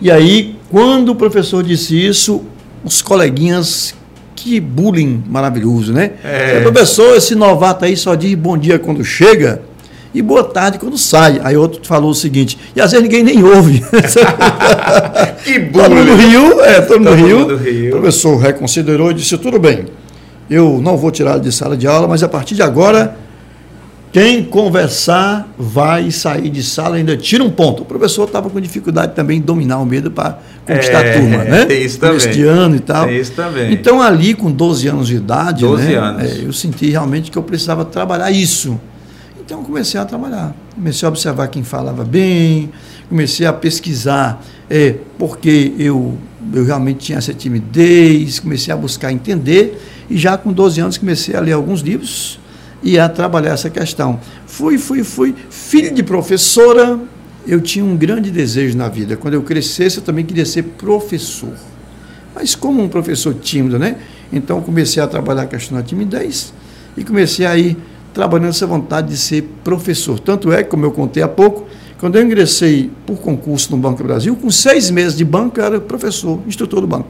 E aí, quando o professor disse isso, os coleguinhas, que bullying maravilhoso, né? É. Professor, esse novato aí só diz bom dia quando chega e boa tarde quando sai. Aí outro falou o seguinte, e às vezes ninguém nem ouve. Que Todo mundo riu, é, todo, mundo riu. O professor reconsiderou e disse: tudo bem, eu não vou tirar de sala de aula, mas a partir de agora, quem conversar vai sair de sala ainda tira um ponto. O professor estava com dificuldade também em dominar o medo para conquistar É, a turma, né? tem isso também. Este ano e tal. Tem isso também. Então, ali, com 12 anos de idade, 12 né, anos. é, eu senti realmente que eu precisava trabalhar isso. Então, comecei a trabalhar. Comecei a observar quem falava bem, comecei a pesquisar é, porque eu, eu realmente tinha essa timidez, comecei a buscar entender, e já com 12 anos comecei a ler alguns livros e a trabalhar essa questão. Fui, fui, fui. Filho de professora, eu tinha um grande desejo na vida. Quando eu crescesse, eu também queria ser professor. Mas como um professor tímido, né? Então comecei a trabalhar a questão da timidez e comecei a ir trabalhando essa vontade de ser professor. Tanto é, como eu contei há pouco, quando eu ingressei por concurso no Banco do Brasil, com seis meses de banco, eu era professor, instrutor do banco.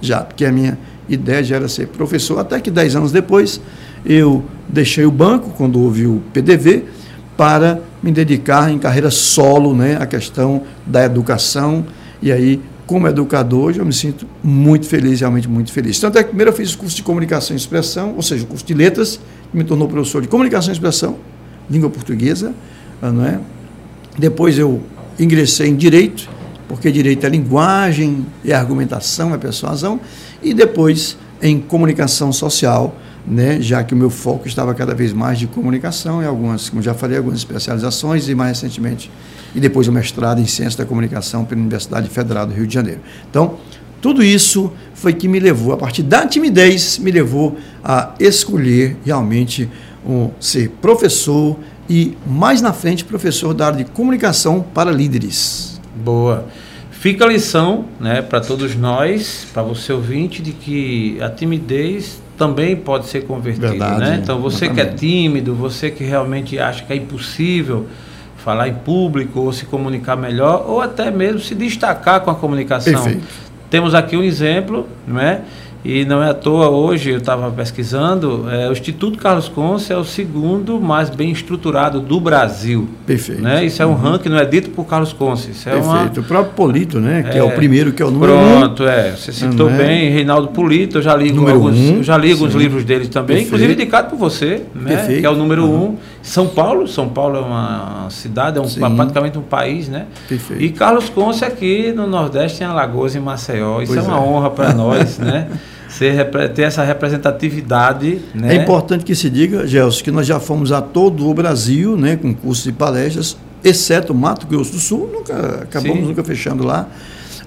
Já, porque a minha ideia já era ser professor, até que dez anos depois eu deixei o banco, quando houve o PDV, para me dedicar em carreira solo né, à questão da educação. E aí, como educador, hoje eu me sinto muito feliz, realmente muito feliz. Tanto é que primeiro eu fiz o curso de comunicação e expressão, ou seja, o curso de letras, me tornou professor de comunicação e expressão, língua portuguesa, não é? Depois eu ingressei em direito, porque direito é linguagem, é argumentação, é persuasão, e depois em comunicação social, né, já que o meu foco estava cada vez mais de comunicação e algumas, como já falei, algumas especializações e mais recentemente e depois o mestrado em ciência da comunicação pela Universidade Federal do Rio de Janeiro. Então, tudo isso foi que me levou, a partir da timidez, me levou a escolher realmente um, ser professor e mais na frente professor da área de comunicação para líderes. Boa. Fica a lição, né, para todos nós, para você ouvinte, de que a timidez também pode ser convertida, Verdade, né? Então você exatamente. que é tímido, você que realmente acha que é impossível falar em público ou se comunicar melhor ou até mesmo se destacar com a comunicação. Perfeito. Temos aqui um exemplo, não é? E não é à toa hoje, eu estava pesquisando, é, o Instituto Carlos Conce é o segundo mais bem estruturado do Brasil. Perfeito. Né? Isso é um uhum. ranking, não é dito por Carlos Conce. Isso é Perfeito. Uma... O próprio Polito, né? Que é, é, o primeiro, que é o número Pronto, um. é. Você citou é? bem, Reinaldo Polito, eu já li, alguns, um, já li alguns livros dele também, Perfeito. inclusive indicado por você, né? Perfeito. Que é o número uhum. um. São Paulo, São Paulo é uma cidade, é um, praticamente um país, né? Perfeito. E Carlos Conce aqui no Nordeste, em Alagoas, em Maceió. Isso pois é uma é. honra para nós, né? ser, ter essa representatividade. Né? É importante que se diga, Gelson, que nós já fomos a todo o Brasil, né, com cursos e palestras, exceto Mato Grosso do Sul, nunca acabamos Sim. nunca fechando lá,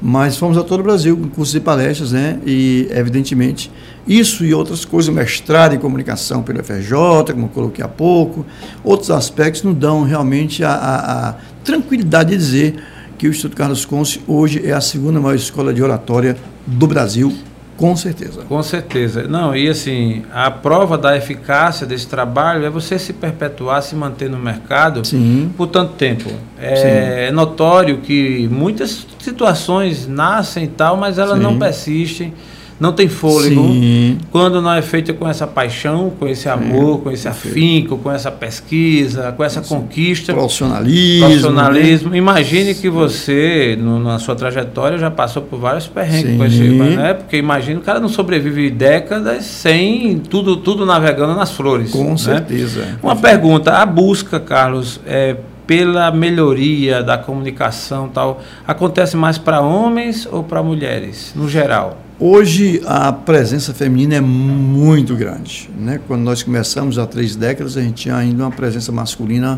mas fomos a todo o Brasil com cursos e palestras, né, e evidentemente isso e outras coisas, mestrado em comunicação pelo FJ, como eu coloquei há pouco, outros aspectos nos dão realmente a, a, a tranquilidade de dizer que o Instituto Carlos Conce hoje é a segunda maior escola de oratória do Brasil com certeza. Com certeza. Não, e assim, a prova da eficácia desse trabalho é você se perpetuar, se manter no mercado Sim. por tanto tempo. É, é notório que muitas situações nascem e tal, mas elas Sim. não persistem não tem fôlego. Sim. Quando não é feita com essa paixão, com esse amor, Sim. com esse afinco, com essa pesquisa, com essa Sim. conquista. Profissionalismo. Profissionalismo. Né? Imagine que você, no, na sua trajetória, já passou por vários perrengues com esse, né? Porque imagina o cara não sobrevive décadas sem tudo, tudo navegando nas flores. Com né? certeza. Uma pergunta, a busca, Carlos, é, pela melhoria da comunicação tal, acontece mais para homens ou para mulheres, no geral? Hoje a presença feminina é muito grande. Né? Quando nós começamos há três décadas, a gente tinha ainda uma presença masculina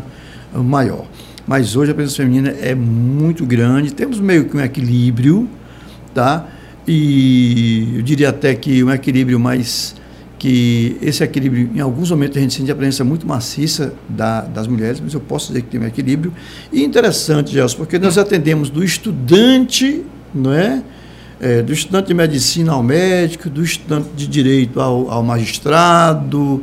maior. Mas hoje a presença feminina é muito grande, temos meio que um equilíbrio, tá? E eu diria até que um equilíbrio mais que esse equilíbrio, em alguns momentos a gente sente a presença muito maciça da, das mulheres, mas eu posso dizer que tem um equilíbrio. E interessante, Gelson, porque nós atendemos do estudante, não é? É, do estudante de medicina ao médico, do estudante de direito ao, ao magistrado,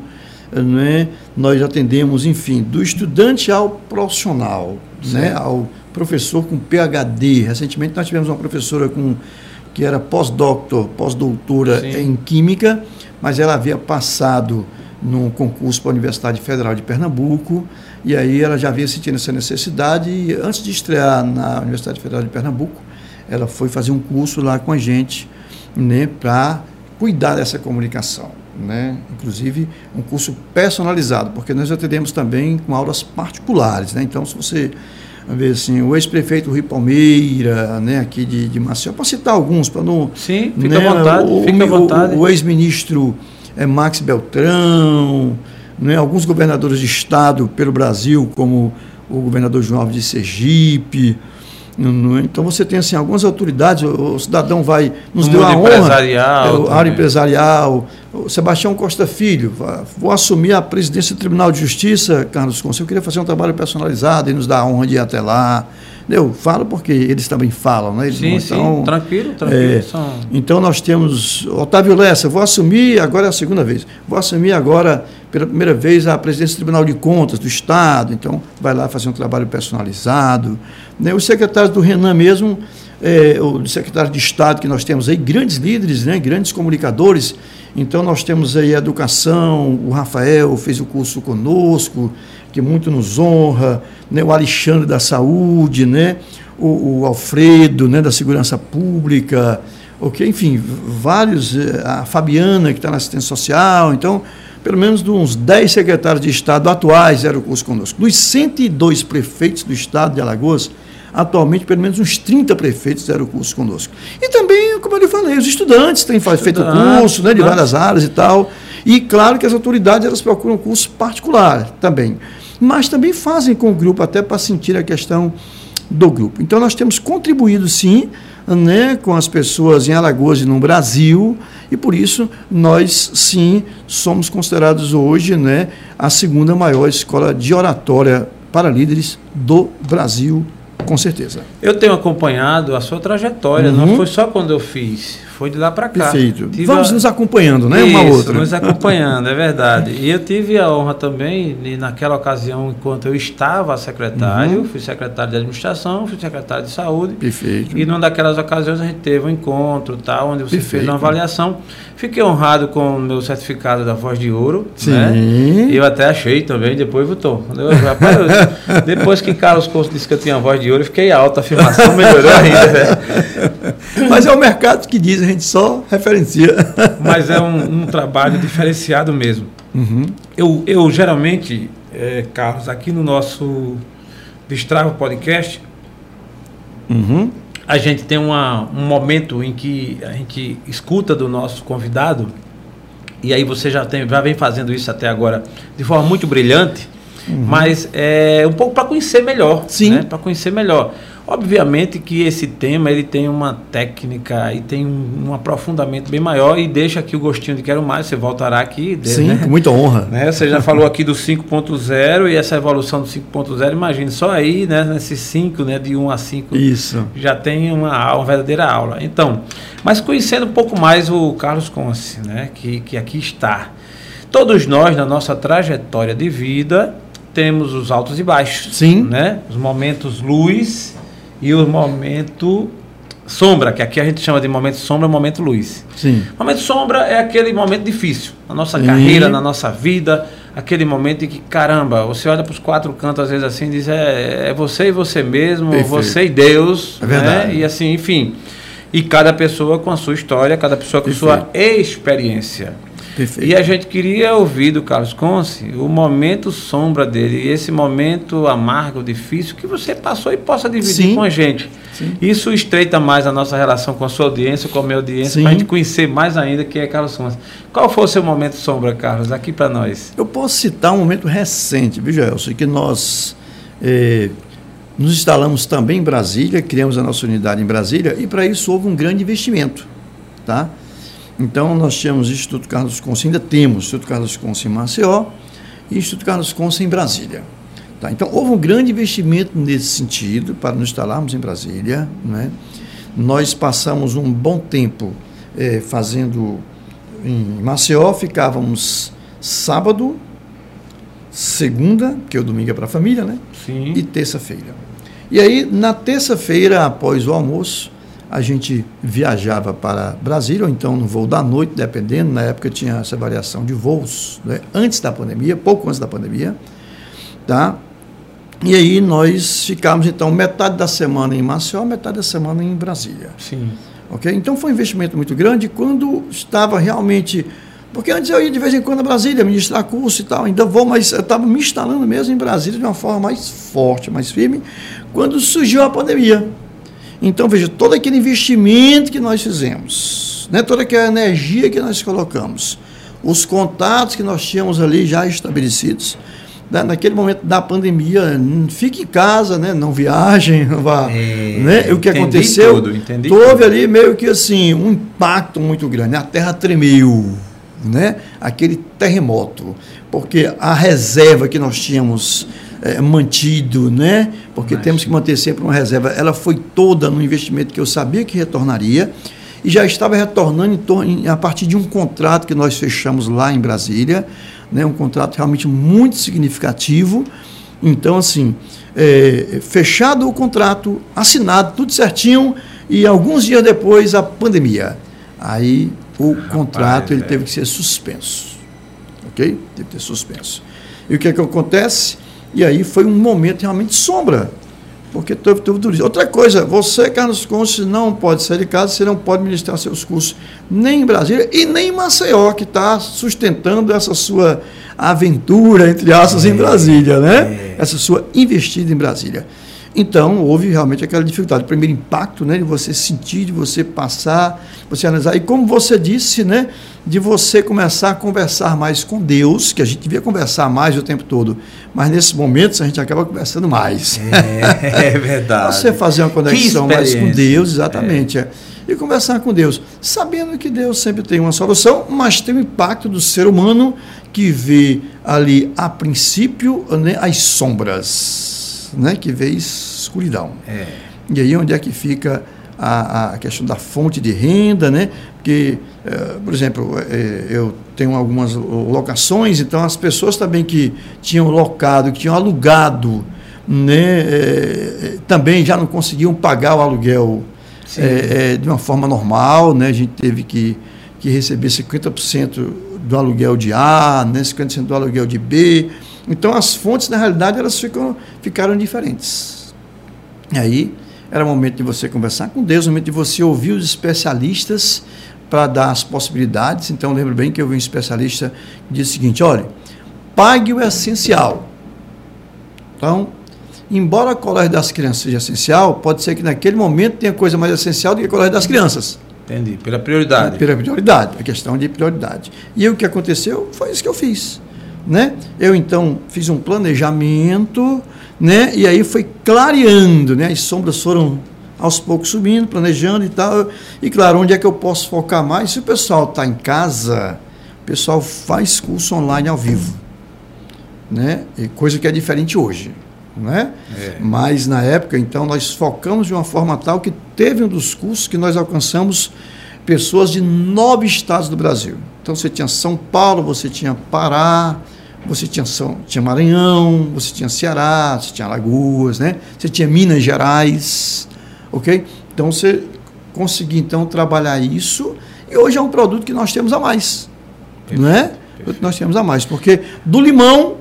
né? nós atendemos, enfim, do estudante ao profissional, né? ao professor com PhD. Recentemente nós tivemos uma professora com, que era pós-doutor, pós-doutora em Química, mas ela havia passado num concurso para a Universidade Federal de Pernambuco, e aí ela já havia sentido essa necessidade, e antes de estrear na Universidade Federal de Pernambuco, ela foi fazer um curso lá com a gente, né, para cuidar dessa comunicação, né? Inclusive um curso personalizado, porque nós atendemos também com aulas particulares, né? Então, se você ver assim, o ex-prefeito Rui Palmeira, né, aqui de, de Maceió, para citar alguns, para não. Sim, fica né, à vontade. O, fica à vontade. o, o ex-ministro é, Max Beltrão, né, alguns governadores de estado pelo Brasil, como o governador João Alves de Sergipe, então você tem assim algumas autoridades, o, o cidadão vai nos deu a honra, empresarial, é, área empresarial, o Sebastião Costa Filho, vou assumir a presidência do Tribunal de Justiça, Carlos Conselho, eu queria fazer um trabalho personalizado e nos dar a honra de ir até lá. Eu falo porque eles também falam, né? Eles sim, então, sim, tranquilo, tranquilo. É, são... Então nós temos Otávio Lessa, vou assumir, agora é a segunda vez, vou assumir agora pela primeira vez a presidência do Tribunal de Contas do Estado, então vai lá fazer um trabalho personalizado. Né? Os secretários do Renan mesmo, é, o secretário de Estado que nós temos aí, grandes líderes, né, grandes comunicadores. Então nós temos aí a educação, o Rafael fez o curso conosco, que muito nos honra, né, o Alexandre da Saúde, né, o, o Alfredo né, da Segurança Pública, ok, enfim, vários, eh, a Fabiana que está na assistência social, então pelo menos de uns 10 secretários de Estado atuais eram curso conosco. Dos 102 prefeitos do Estado de Alagoas, atualmente pelo menos uns 30 prefeitos fizeram o curso conosco. E também, como eu lhe falei, os estudantes têm feito curso né, de várias áreas e tal. E claro que as autoridades elas procuram curso particular também. Mas também fazem com o grupo, até para sentir a questão do grupo. Então nós temos contribuído sim né, com as pessoas em Alagoas e no Brasil, e por isso nós sim somos considerados hoje né, a segunda maior escola de oratória para líderes do Brasil com certeza. Eu tenho acompanhado a sua trajetória, uhum. não foi só quando eu fiz, foi de lá para cá. Perfeito. Tive Vamos a... nos acompanhando, né? Isso, uma outra. nos acompanhando, é verdade. E eu tive a honra também, naquela ocasião, enquanto eu estava secretário, uhum. fui secretário de administração, fui secretário de saúde. Perfeito. E numa daquelas ocasiões a gente teve um encontro, tal, onde você Perfeito. fez uma avaliação. Fiquei honrado com o meu certificado da Voz de Ouro. Sim. Né? Eu até achei também, depois votou. depois que Carlos Couto disse que eu tinha voz de ouro, eu fiquei alto, a afirmação melhorou ainda. Né? Mas é o mercado que diz, gente só referencia. Mas é um, um trabalho diferenciado mesmo. Uhum. Eu, eu geralmente, é, Carlos, aqui no nosso Destrava Podcast, uhum. a gente tem uma, um momento em que a gente escuta do nosso convidado, e aí você já, tem, já vem fazendo isso até agora de forma muito brilhante, uhum. mas é um pouco para conhecer melhor. Sim. Né? Para conhecer melhor. Obviamente que esse tema ele tem uma técnica e tem um, um, aprofundamento bem maior e deixa aqui o gostinho de quero mais, você voltará aqui. Sim, né? com muita honra. Né? Você já falou aqui do 5.0 e essa evolução do 5.0, imagine só aí, né, nesses 5, né, de 1 a 5, Isso. já tem uma, uma verdadeira aula. Então, mas conhecendo um pouco mais o Carlos Conce, né, que, que aqui está. Todos nós, na nossa trajetória de vida, temos os altos e baixos. Sim. Né? Os momentos luz e o momento sombra, que aqui a gente chama de momento sombra, momento luz. Sim. Momento sombra é aquele momento difícil na nossa carreira, na nossa vida, aquele momento em que, caramba, você olha para os quatro cantos às vezes assim e diz, é, é você e você mesmo, Perfeito. você e Deus. É verdade. Né? E assim, enfim. E cada pessoa com a sua história, cada pessoa com a sua experiência. Perfeito. E a gente queria ouvir do Carlos Conce o momento sombra dele, esse momento amargo, difícil, que você passou e possa dividir Sim. com a gente. Sim. Isso estreita mais a nossa relação com a sua audiência, com a minha audiência, para a gente conhecer mais ainda quem é Carlos Conce. Qual foi o seu momento sombra, Carlos, aqui para nós? Eu posso citar um momento recente, viu, Gelson, que nós eh, nos instalamos também em Brasília, criamos a nossa unidade em Brasília, e para isso houve um grande investimento. Tá? Então, nós tínhamos Instituto Carlos Conce, ainda temos Instituto Carlos Conce em Maceió e Instituto Carlos Conce em Brasília. Tá? Então, houve um grande investimento nesse sentido para nos instalarmos em Brasília. Né? Nós passamos um bom tempo é, fazendo em Maceió, ficávamos sábado, segunda, que é o domingo é para a família, né? Sim. E terça-feira. E aí, na terça-feira, após o almoço, a gente viajava para Brasília, ou então no voo da noite, dependendo. Na época tinha essa variação de voos, né? antes da pandemia, pouco antes da pandemia. Tá? E aí nós ficamos, então, metade da semana em Maceió, metade da semana em Brasília. Sim. Ok? Então foi um investimento muito grande. Quando estava realmente. Porque antes eu ia de vez em quando a Brasília ministrar curso e tal, ainda vou, mas eu estava me instalando mesmo em Brasília de uma forma mais forte, mais firme, quando surgiu a pandemia. Então, veja, todo aquele investimento que nós fizemos, né, toda aquela energia que nós colocamos, os contatos que nós tínhamos ali já estabelecidos, né, naquele momento da pandemia, fique em casa, né, não viajem, não vá. É, né, o que aconteceu, tudo, entendi houve tudo. ali meio que assim, um impacto muito grande. A terra tremeu, né, aquele terremoto, porque a reserva que nós tínhamos é, mantido, né? Porque Mas, temos que manter sempre uma reserva. Ela foi toda no investimento que eu sabia que retornaria e já estava retornando em torno, a partir de um contrato que nós fechamos lá em Brasília, né? Um contrato realmente muito significativo. Então, assim, é, fechado o contrato, assinado, tudo certinho, E alguns dias depois, a pandemia. Aí o Rapaz, contrato ele é. teve que ser suspenso. Ok? Teve que ser suspenso. E o que, é que acontece? E aí foi um momento realmente sombra porque teve, teve turismo. Outra coisa, você, Carlos Contes, não pode sair de casa, você não pode ministrar seus cursos nem em Brasília e nem em Maceió, que está sustentando essa sua aventura, entre aspas, é, em Brasília, né? É. Essa sua investida em Brasília. Então, houve realmente aquela dificuldade. O primeiro impacto, né, de você sentir, de você passar, você analisar. E como você disse, né, de você começar a conversar mais com Deus, que a gente devia conversar mais o tempo todo, mas nesses momentos a gente acaba conversando mais. É, é verdade. você fazer uma conexão mais com Deus, exatamente. É. E conversar com Deus, sabendo que Deus sempre tem uma solução, mas tem o impacto do ser humano que vê ali, a princípio, né, as sombras né, que vê escuridão. É. E aí onde é que fica a, a questão da fonte de renda, né? Porque, é, por exemplo, é, eu tenho algumas locações, então as pessoas também que tinham locado, que tinham alugado, né, é, também já não conseguiam pagar o aluguel de uma forma normal, né? A gente teve que, que receber 50% do aluguel de A, né, 50% do aluguel de B. Então as fontes, na realidade, elas ficam, ficaram diferentes. E aí era o momento de você conversar com Deus, o momento de você ouvir os especialistas para dar as possibilidades. Então lembro bem que eu vi um especialista que disse o seguinte: olha, pague o essencial. Então, embora a colégio das crianças seja essencial, pode ser que naquele momento tenha coisa mais essencial do que a colégio das crianças. Entendi, pela prioridade. Pela prioridade, a questão de prioridade. E o que aconteceu foi isso que eu fiz né? Eu então fiz um planejamento, né? E aí foi clareando, né? As sombras foram aos poucos subindo, planejando e tal. E claro, onde é que eu posso focar mais? Se o pessoal está em casa, o pessoal faz curso online ao vivo, né? E coisa que é diferente hoje, né? É. Mas na época, então, nós focamos de uma forma tal que teve um dos cursos que nós alcançamos pessoas de nove estados do Brasil. Então você tinha São Paulo, você tinha Pará, você tinha, São, tinha Maranhão, você tinha Ceará, você tinha Alagoas, né? Você tinha Minas Gerais, ok? Então você conseguia então trabalhar isso e hoje é um produto que nós temos a mais, perfeito, né? Perfeito. Nós temos a mais, porque do limão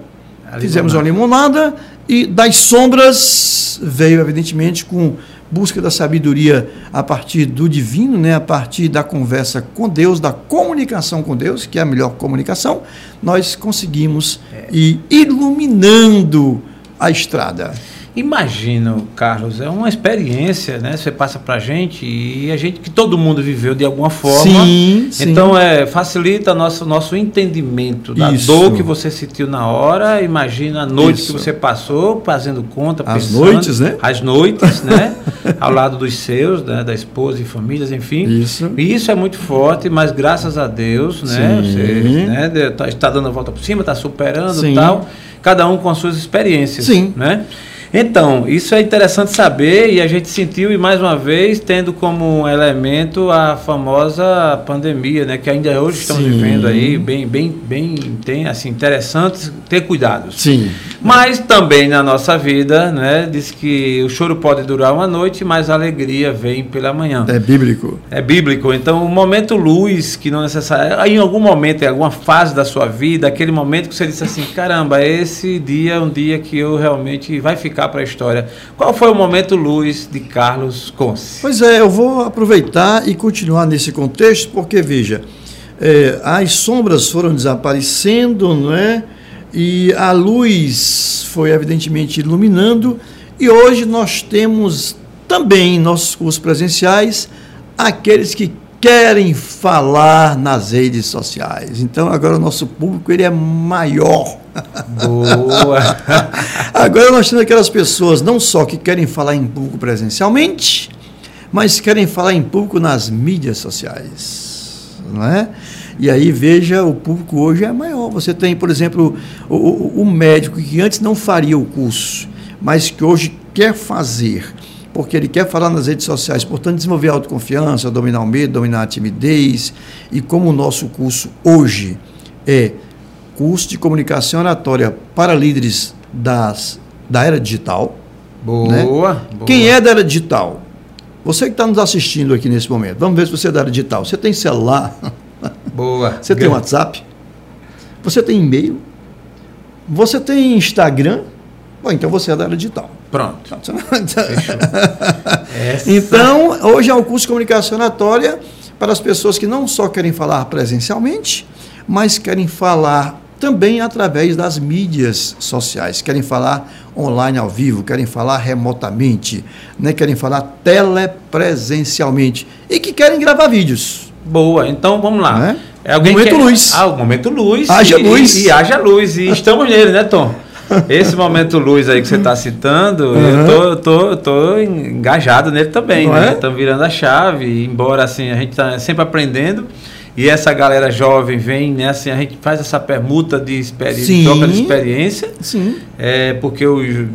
a fizemos limonada. uma limonada e das sombras veio evidentemente com busca da sabedoria a partir do divino, né, a partir da conversa com Deus, da comunicação com Deus, que é a melhor comunicação, nós conseguimos é. ir iluminando a estrada. Imagino, Carlos, é uma experiência, né? Você passa para a gente e a gente que todo mundo viveu de alguma forma. Sim, sim. Então é facilita nosso nosso entendimento da Isso. dor que você sentiu na hora. Imagina a noite Isso. que você passou fazendo conta, as pensando, noites, né? As noites, né? Ao lado dos seus, né? da esposa e famílias, enfim. Isso. E isso é muito forte, mas graças a Deus, né? Sim. Você né? Tá, está dando a volta por cima, está superando e tal. Cada um com as suas experiências, Sim. né? Então, isso é interessante saber e a gente sentiu, e mais uma vez, tendo como elemento a famosa pandemia, né? Que ainda hoje estamos Sim. vivendo aí, bem, bem, bem, tem, assim, interessante ter cuidados. Sim. Mas também na nossa vida, né? Diz que o choro pode durar uma noite, mas a alegria vem pela manhã. É bíblico. É bíblico. Então, o momento luz, que não é necessário, em algum momento, em alguma fase da sua vida, aquele momento que você disse assim, caramba, esse dia é um dia que eu realmente vai ficar para a história. Qual foi o momento luz de Carlos Conce? Pois é, eu vou aproveitar e continuar nesse contexto, porque veja, é, as sombras foram desaparecendo, não é? E a luz foi evidentemente iluminando, e hoje nós temos também em nossos cursos presenciais aqueles que querem falar nas redes sociais. Então agora o nosso público ele é maior. Boa. agora nós temos aquelas pessoas não só que querem falar em público presencialmente, mas querem falar em público nas mídias sociais, não é? E aí veja, o público hoje é maior. Você tem, por exemplo, o, o, o médico que antes não faria o curso, mas que hoje quer fazer porque ele quer falar nas redes sociais, portanto, desenvolver a autoconfiança, dominar o medo, dominar a timidez. E como o nosso curso hoje é curso de comunicação oratória para líderes das, da era digital. Boa, né? boa. Quem é da era digital? Você que está nos assistindo aqui nesse momento, vamos ver se você é da área digital. Você tem celular? Boa. Você tem WhatsApp? Você tem e-mail? Você tem Instagram? Bom, então você é da área digital. Pronto. então, hoje é um curso de comunicação oratória para as pessoas que não só querem falar presencialmente, mas querem falar também através das mídias sociais, querem falar online ao vivo, querem falar remotamente, né? querem falar telepresencialmente e que querem gravar vídeos. Boa, então vamos lá. Né? É alguém momento quer... luz. Ah, o momento luz. Haja e, luz. E, e haja luz. E estamos nele, né, Tom? Esse momento luz aí que você está citando, uhum. eu tô, tô, tô engajado nele também, Não né? Estamos é? virando a chave, embora assim, a gente está sempre aprendendo. E essa galera jovem vem, né? Assim, a gente faz essa permuta de experiência, troca de experiência. Sim. É, porque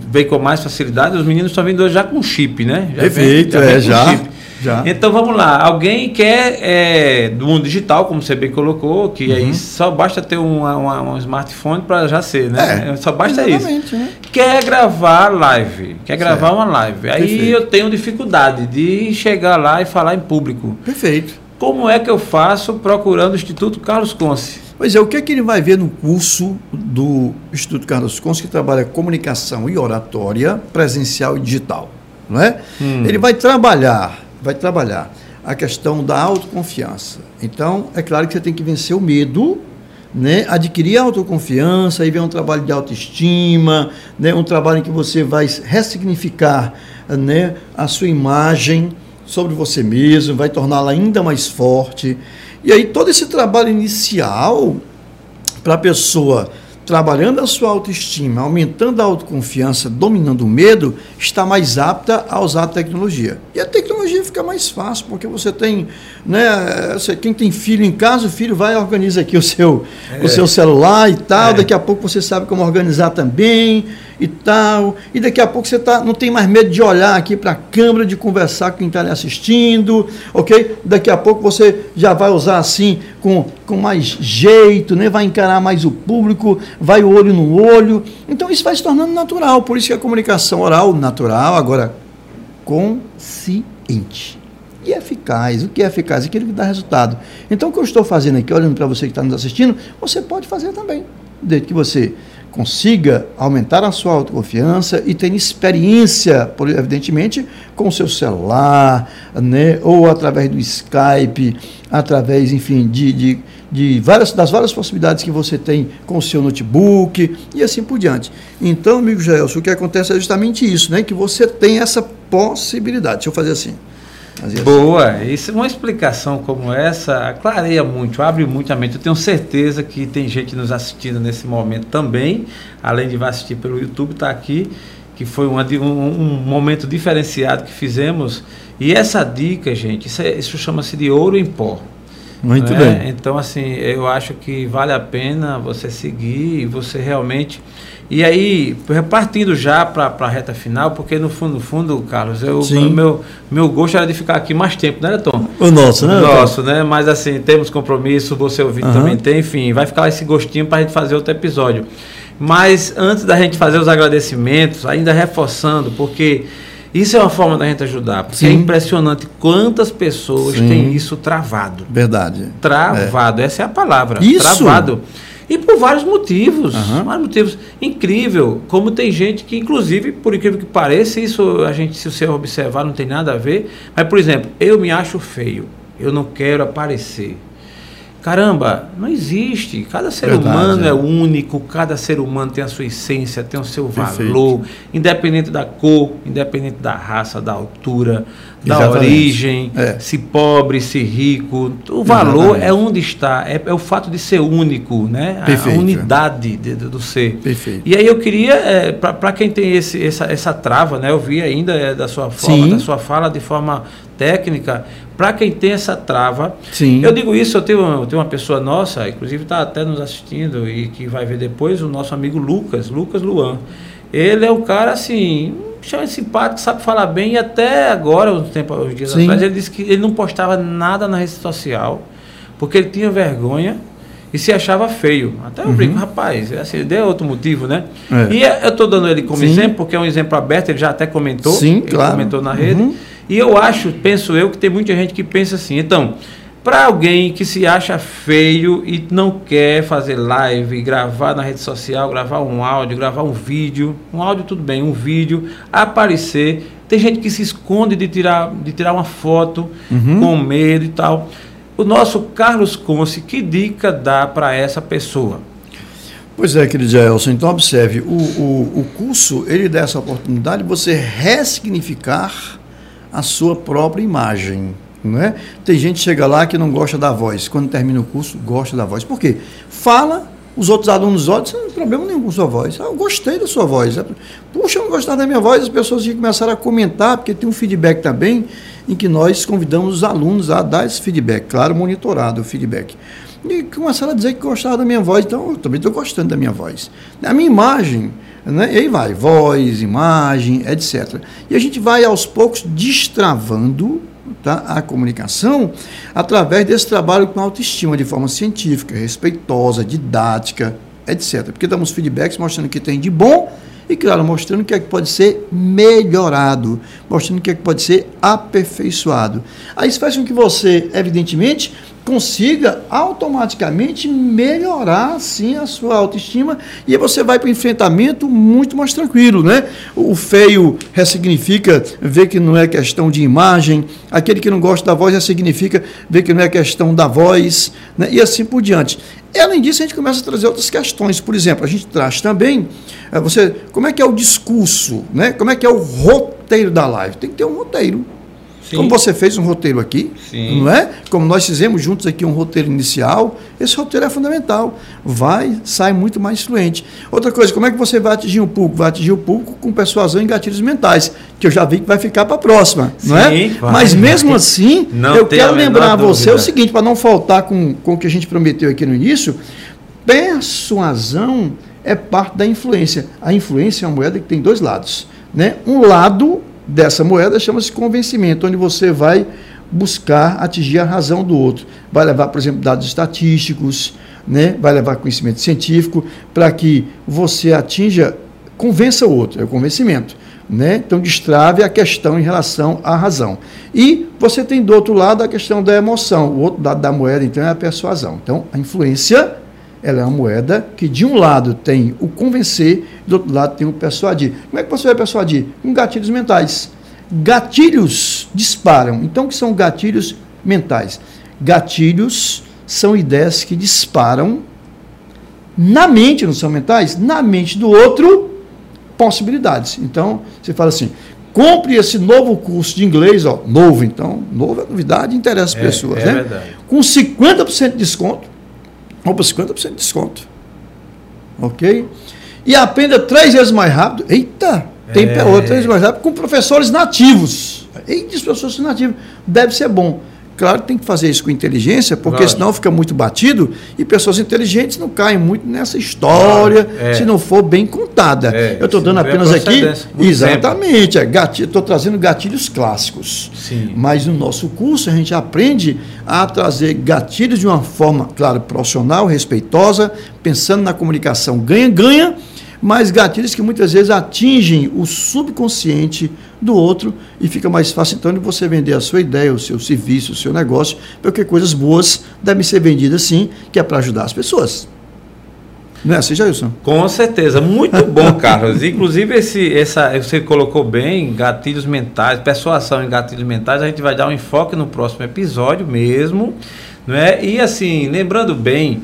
vem com mais facilidade, os meninos estão vindo já com chip, né? Já Perfeito, vem, já é, já. Chip. Já. Então vamos lá, alguém quer é, do mundo digital, como você bem colocou, que uhum. aí só basta ter um, um smartphone para já ser, né? É, só basta isso. Né? Quer gravar live, quer gravar certo. uma live. Aí Perfeito. eu tenho dificuldade de chegar lá e falar em público. Perfeito. Como é que eu faço procurando o Instituto Carlos Conce? Pois é, o que é que ele vai ver no curso do Instituto Carlos Conce, que trabalha comunicação e oratória presencial e digital? Não é? Hum. Ele vai trabalhar vai trabalhar a questão da autoconfiança. Então, é claro que você tem que vencer o medo, né? adquirir autoconfiança, aí vem um trabalho de autoestima, né? um trabalho em que você vai ressignificar né? a sua imagem sobre você mesmo, vai torná-la ainda mais forte. E aí todo esse trabalho inicial para a pessoa trabalhando a sua autoestima, aumentando a autoconfiança, dominando o medo, está mais apta a usar a tecnologia. E a tecnologia fica mais fácil, porque você tem, né, quem tem filho em casa, o filho vai e organiza aqui o seu, é. o seu celular e tal, é. daqui a pouco você sabe como organizar também e tal. E daqui a pouco você tá, não tem mais medo de olhar aqui para a câmera, de conversar com quem está lhe assistindo, ok? Daqui a pouco você já vai usar assim com, com mais jeito, né? vai encarar mais o público, vai o olho no olho. Então isso vai se tornando natural. Por isso que a comunicação oral natural, agora consciente e eficaz. O que é eficaz? Aquilo que dá resultado. Então, o que eu estou fazendo aqui, olhando para você que está nos assistindo, você pode fazer também. Desde que você consiga aumentar a sua autoconfiança e tenha experiência, evidentemente, com o seu celular, né, ou através do Skype, através, enfim, de, de, de várias, das várias possibilidades que você tem com o seu notebook e assim por diante. Então, amigo Gelson, o que acontece é justamente isso, né, que você tem essa possibilidade. Deixa eu fazer assim. Boa, isso, uma explicação como essa clareia muito, abre muito a mente. Eu tenho certeza que tem gente nos assistindo nesse momento também, além de vai assistir pelo YouTube, está aqui, que foi uma, um, um, momento diferenciado que fizemos. E essa dica, gente, isso, é, isso chama-se de ouro em pó. Muito né? bem. Então, assim, eu acho que vale a pena você seguir e você realmente e aí, partindo já para a reta final, porque no fundo, no fundo, Carlos, eu, meu, meu gosto era de ficar aqui mais tempo, né, Tom? O nosso, né? O nosso, né? Mas assim, temos compromisso, você ouvir uhum. também tem, enfim, vai ficar esse gostinho para a gente fazer outro episódio. Mas antes da gente fazer os agradecimentos, ainda reforçando, porque isso é uma forma da gente ajudar, porque é Sim. é impressionante quantas pessoas Sim. têm isso travado. Verdade. Travado, é. essa é a palavra. Isso. Travado. E por vários motivos. Uhum. Vários motivos. Incrível. Como tem gente que, inclusive, por incrível que pareça, isso a gente, se você observar, não tem nada a ver. Mas, por exemplo, eu me acho feio. Eu não quero aparecer. Caramba, não existe. Cada ser Verdade, humano é. é. único, cada ser humano tem a sua essência, tem o seu Perfeito. valor, independente da cor, independente da raça, da altura, da Exatamente. origem, é. se pobre, se rico. O valor Exatamente. é onde está, é, é, o fato de ser único, né? Perfeito. A unidade de, de, do ser. Perfeito. E aí eu queria, é, para quem tem esse, essa, essa trava, né? Eu vi ainda é, da sua forma, Sim. da sua fala de forma técnica, para quem tem essa trava. Sim. Eu digo isso, eu tenho, eu tenho uma pessoa nossa, inclusive está até nos assistindo e que vai ver depois, o nosso amigo Lucas, Lucas Luan. Ele é um cara assim, chama simpático, sabe falar bem, e até agora, uns, tempo, uns dias Sim. atrás, ele disse que ele não postava nada na rede social, porque ele tinha vergonha e se achava feio. Até eu uhum. brinco, rapaz, é assim, deu outro motivo, né? É. E eu estou dando ele como Sim. exemplo, porque é um exemplo aberto, ele já até comentou, Sim, ele claro. comentou na rede. Uhum. E eu acho, penso eu, que tem muita gente que pensa assim. Então, para alguém que se acha feio e não quer fazer live, gravar na rede social, gravar um áudio, gravar um vídeo, um áudio tudo bem, um vídeo, aparecer. Tem gente que se esconde de tirar, de tirar uma foto uhum. com medo e tal. O nosso Carlos Conce, que dica dá para essa pessoa? Pois é, querido Gelson, então observe, o, o, o curso, ele dá essa oportunidade de você ressignificar a sua própria imagem. Não é? Tem gente que chega lá que não gosta da voz. Quando termina o curso, gosta da voz. Por quê? Fala, os outros alunos olham, tem problema nenhum com sua voz. Ah, eu gostei da sua voz. Puxa, eu não gostava da minha voz. As pessoas começaram a comentar, porque tem um feedback também, em que nós convidamos os alunos a dar esse feedback. Claro, monitorado o feedback. E começaram a dizer que gostavam da minha voz. Então, eu também estou gostando da minha voz. A minha imagem né? E aí vai, voz, imagem, etc. E a gente vai aos poucos destravando tá, a comunicação através desse trabalho com autoestima de forma científica, respeitosa, didática, etc. Porque damos feedbacks mostrando o que tem de bom e, claro, mostrando o que é que pode ser melhorado, mostrando o que é que pode ser aperfeiçoado. Aí isso faz com que você, evidentemente, consiga automaticamente melhorar sim a sua autoestima e você vai para o enfrentamento muito mais tranquilo, né? O feio ressignifica ver que não é questão de imagem, aquele que não gosta da voz ressignifica ver que não é questão da voz, né? E assim por diante. E, além disso, a gente começa a trazer outras questões. Por exemplo, a gente traz também é, você, como é que é o discurso, né? Como é que é o roteiro da live? Tem que ter um roteiro. Sim. Como você fez um roteiro aqui, Sim. não é? Como nós fizemos juntos aqui um roteiro inicial, esse roteiro é fundamental. Vai, sai muito mais fluente. Outra coisa, como é que você vai atingir o público? Vai atingir o público com persuasão em gatilhos mentais, que eu já vi que vai ficar para a próxima, Sim, não é? Vai, Mas mesmo vai. assim, não eu quero lembrar a você dúvida. o seguinte, para não faltar com, com o que a gente prometeu aqui no início, persuasão é parte da influência. A influência é uma moeda que tem dois lados. Né? Um lado dessa moeda chama-se convencimento, onde você vai buscar atingir a razão do outro. Vai levar, por exemplo, dados estatísticos, né? vai levar conhecimento científico, para que você atinja, convença o outro, é o convencimento. Né? Então, destrave a questão em relação à razão. E você tem do outro lado a questão da emoção, o outro lado da moeda, então, é a persuasão. Então, a influência ela é uma moeda que de um lado tem o convencer, do outro lado tem o persuadir. Como é que você vai persuadir? Com gatilhos mentais. Gatilhos disparam. Então, o que são gatilhos mentais? Gatilhos são ideias que disparam na mente, não são mentais, na mente do outro, possibilidades. Então, você fala assim, compre esse novo curso de inglês, ó, novo, então, novo é novidade, interessa as é, pessoas, é né? Verdade. Com 50% de desconto, Opa, 50% de desconto. Ok? E aprenda três vezes mais rápido. Eita! Tem é. três vezes mais rápido com professores nativos. Eita, os professores nativos. Deve ser bom. Claro que tem que fazer isso com inteligência, porque claro. senão fica muito batido e pessoas inteligentes não caem muito nessa história, claro, é. se não for bem contada. É, Eu estou dando apenas aqui. Exatamente, é, estou trazendo gatilhos clássicos. Sim. Mas no nosso curso a gente aprende a trazer gatilhos de uma forma, claro, profissional, respeitosa, pensando na comunicação ganha-ganha mas gatilhos que muitas vezes atingem o subconsciente do outro e fica mais fácil então de você vender a sua ideia, o seu serviço, o seu negócio, porque coisas boas devem ser vendidas sim, que é para ajudar as pessoas. Não é assim, Jailson? Com certeza, muito bom, Carlos. Inclusive, esse, essa, você colocou bem, gatilhos mentais, persuasão em gatilhos mentais, a gente vai dar um enfoque no próximo episódio mesmo. Não é? E assim, lembrando bem,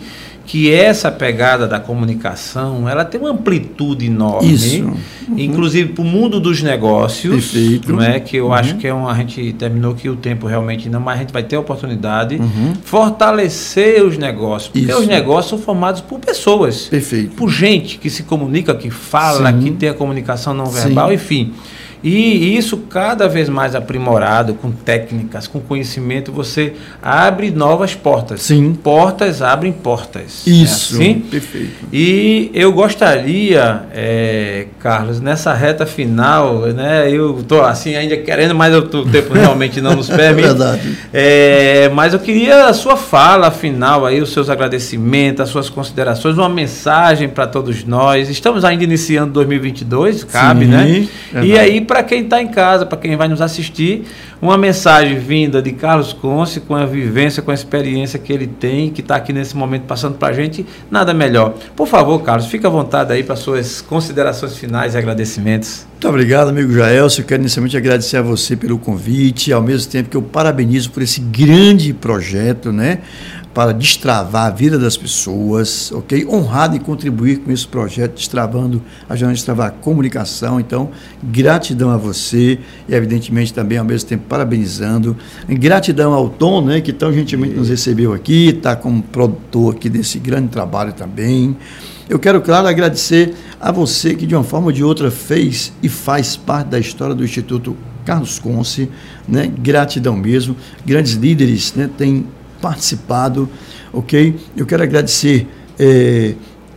que essa pegada da comunicação ela tem uma amplitude enorme, Isso. Uhum. inclusive para o mundo dos negócios, Perfeito. não é que eu uhum. acho que é um, a gente terminou que o tempo realmente não, mas a gente vai ter a oportunidade uhum. fortalecer os negócios, porque Isso. os negócios são formados por pessoas, Perfeito. por gente que se comunica, que fala, Sim. que tem a comunicação não verbal, Sim. enfim. E isso cada vez mais aprimorado, com técnicas, com conhecimento, você abre novas portas. Sim. Portas abrem portas. É isso. É assim? Perfeito. E eu gostaria, é, Carlos, nessa reta final, né? Eu estou assim ainda querendo, mas o tempo realmente não nos permite. É verdade. É, mas eu queria a sua fala final aí, os seus agradecimentos, as suas considerações, uma mensagem para todos nós. Estamos ainda iniciando 2022, cabe, Sim, né? Verdade. E aí para quem está em casa, para quem vai nos assistir, uma mensagem vinda de Carlos Conce, com a vivência, com a experiência que ele tem, que está aqui nesse momento passando para a gente, nada melhor. Por favor, Carlos, fique à vontade aí para suas considerações finais e agradecimentos. Muito obrigado, amigo. Eu quero inicialmente agradecer a você pelo convite, ao mesmo tempo que eu parabenizo por esse grande projeto, né? Para destravar a vida das pessoas, ok? Honrado em contribuir com esse projeto, destravando, ajudando a destravar a comunicação. Então, gratidão a você e, evidentemente, também, ao mesmo tempo, parabenizando. Gratidão ao Tom, né, que tão gentilmente nos recebeu aqui, está como produtor aqui desse grande trabalho também. Eu quero, claro, agradecer a você que, de uma forma ou de outra, fez e faz parte da história do Instituto Carlos Conce, né? Gratidão mesmo. Grandes líderes, né? Têm participado, ok? Eu quero agradecer, é,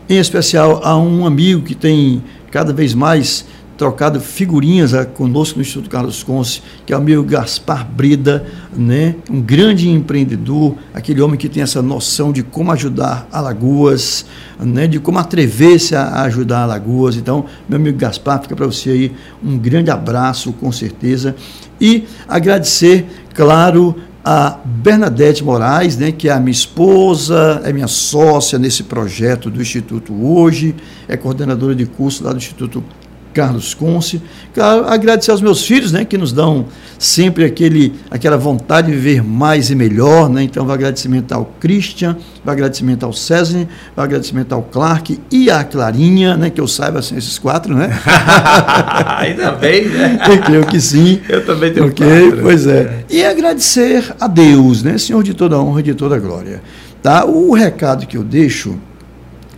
em especial, a um amigo que tem cada vez mais trocado figurinhas ah, conosco no Instituto Carlos Conce, que é o amigo Gaspar Brida, né? um grande empreendedor, aquele homem que tem essa noção de como ajudar Alagoas, né? de como atrever-se a ajudar Alagoas. Então, meu amigo Gaspar, fica para você aí um grande abraço, com certeza. E agradecer, claro, a Bernadette Moraes, né, que é a minha esposa, é minha sócia nesse projeto do Instituto hoje, é coordenadora de curso lá do Instituto Carlos Conce. Claro, agradecer aos meus filhos, né, que nos dão sempre aquele, aquela vontade de viver mais e melhor, né? Então, vai agradecimento ao Christian, vai agradecimento ao César, vai agradecimento ao Clark e à Clarinha, né, que eu saiba assim, esses quatro, né? Ainda bem, né? Eu creio que sim. Eu também tenho okay, quatro. Pois é. E agradecer a Deus, né, Senhor de toda honra e de toda glória. Tá? O recado que eu deixo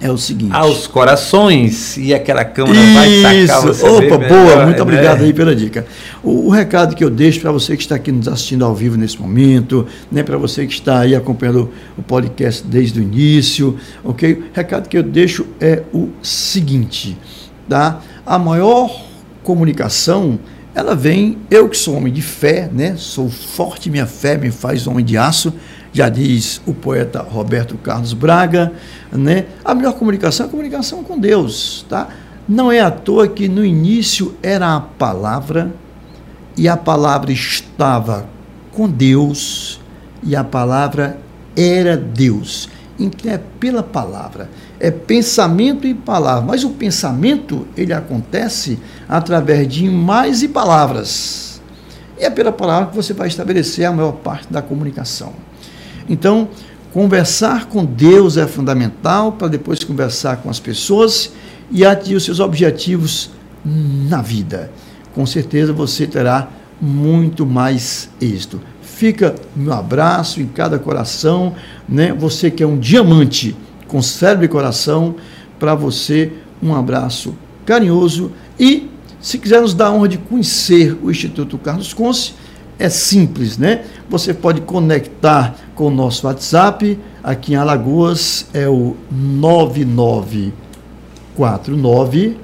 é o seguinte. Aos corações e aquela câmera Isso. vai sacar você. Opa, boa, muito né? obrigado aí pela dica. O, o recado que eu deixo para você que está aqui nos assistindo ao vivo nesse momento, né, para você que está aí acompanhando o podcast desde o início, ok? O recado que eu deixo é o seguinte, tá? A maior comunicação ela vem, eu que sou homem de fé, né? Sou forte, minha fé me faz homem de aço já diz o poeta Roberto Carlos Braga, né? A melhor comunicação é a comunicação com Deus, tá? Não é à toa que no início era a palavra e a palavra estava com Deus e a palavra era Deus. Então é pela palavra, é pensamento e palavra, mas o pensamento ele acontece através de imagens e palavras. E é pela palavra que você vai estabelecer a maior parte da comunicação. Então, conversar com Deus é fundamental para depois conversar com as pessoas e atingir os seus objetivos na vida. Com certeza você terá muito mais êxito. Fica meu abraço em cada coração, né? Você que é um diamante com cérebro e coração, para você um abraço carinhoso e se quiser nos dar a honra de conhecer o Instituto Carlos Conce, é simples, né? Você pode conectar com o nosso WhatsApp, aqui em Alagoas é o 9949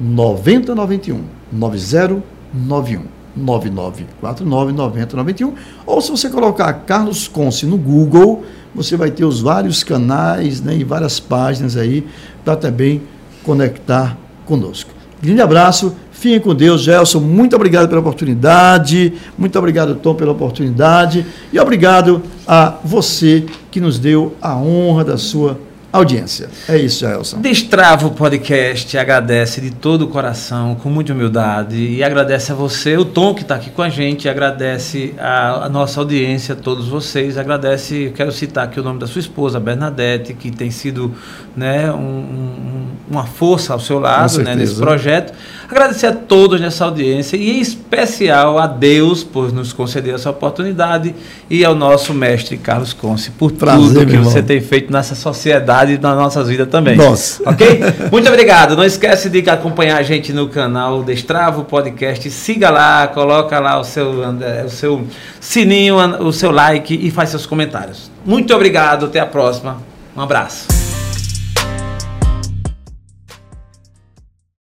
9091 9091 9949 9091 ou se você colocar Carlos Conce no Google, você vai ter os vários canais né, e várias páginas aí para também conectar conosco. Grande abraço Fiquem com Deus, Gelson. Muito obrigado pela oportunidade. Muito obrigado, Tom, pela oportunidade. E obrigado a você que nos deu a honra da sua audiência. É isso, Elson. Destrava o podcast, agradece de todo o coração, com muita humildade, e agradece a você, o Tom que está aqui com a gente, agradece a, a, nossa audiência, a todos vocês, agradece, quero citar aqui o nome da sua esposa, Bernadette, que tem sido né, um, um, uma força ao seu lado né, nesse projeto. Agradecer a todos nessa audiência e em especial a Deus por nos conceder essa oportunidade e ao nosso mestre Carlos Conce por Prazer, tudo que você tem feito nessa sociedade e nas nossas vidas também. Nossa. Ok? Muito obrigado. Não esquece de acompanhar a gente no canal Destravo Podcast. Siga lá, coloca lá o seu, o seu sininho, o seu like e faz seus comentários. Muito obrigado. Até a próxima. Um abraço.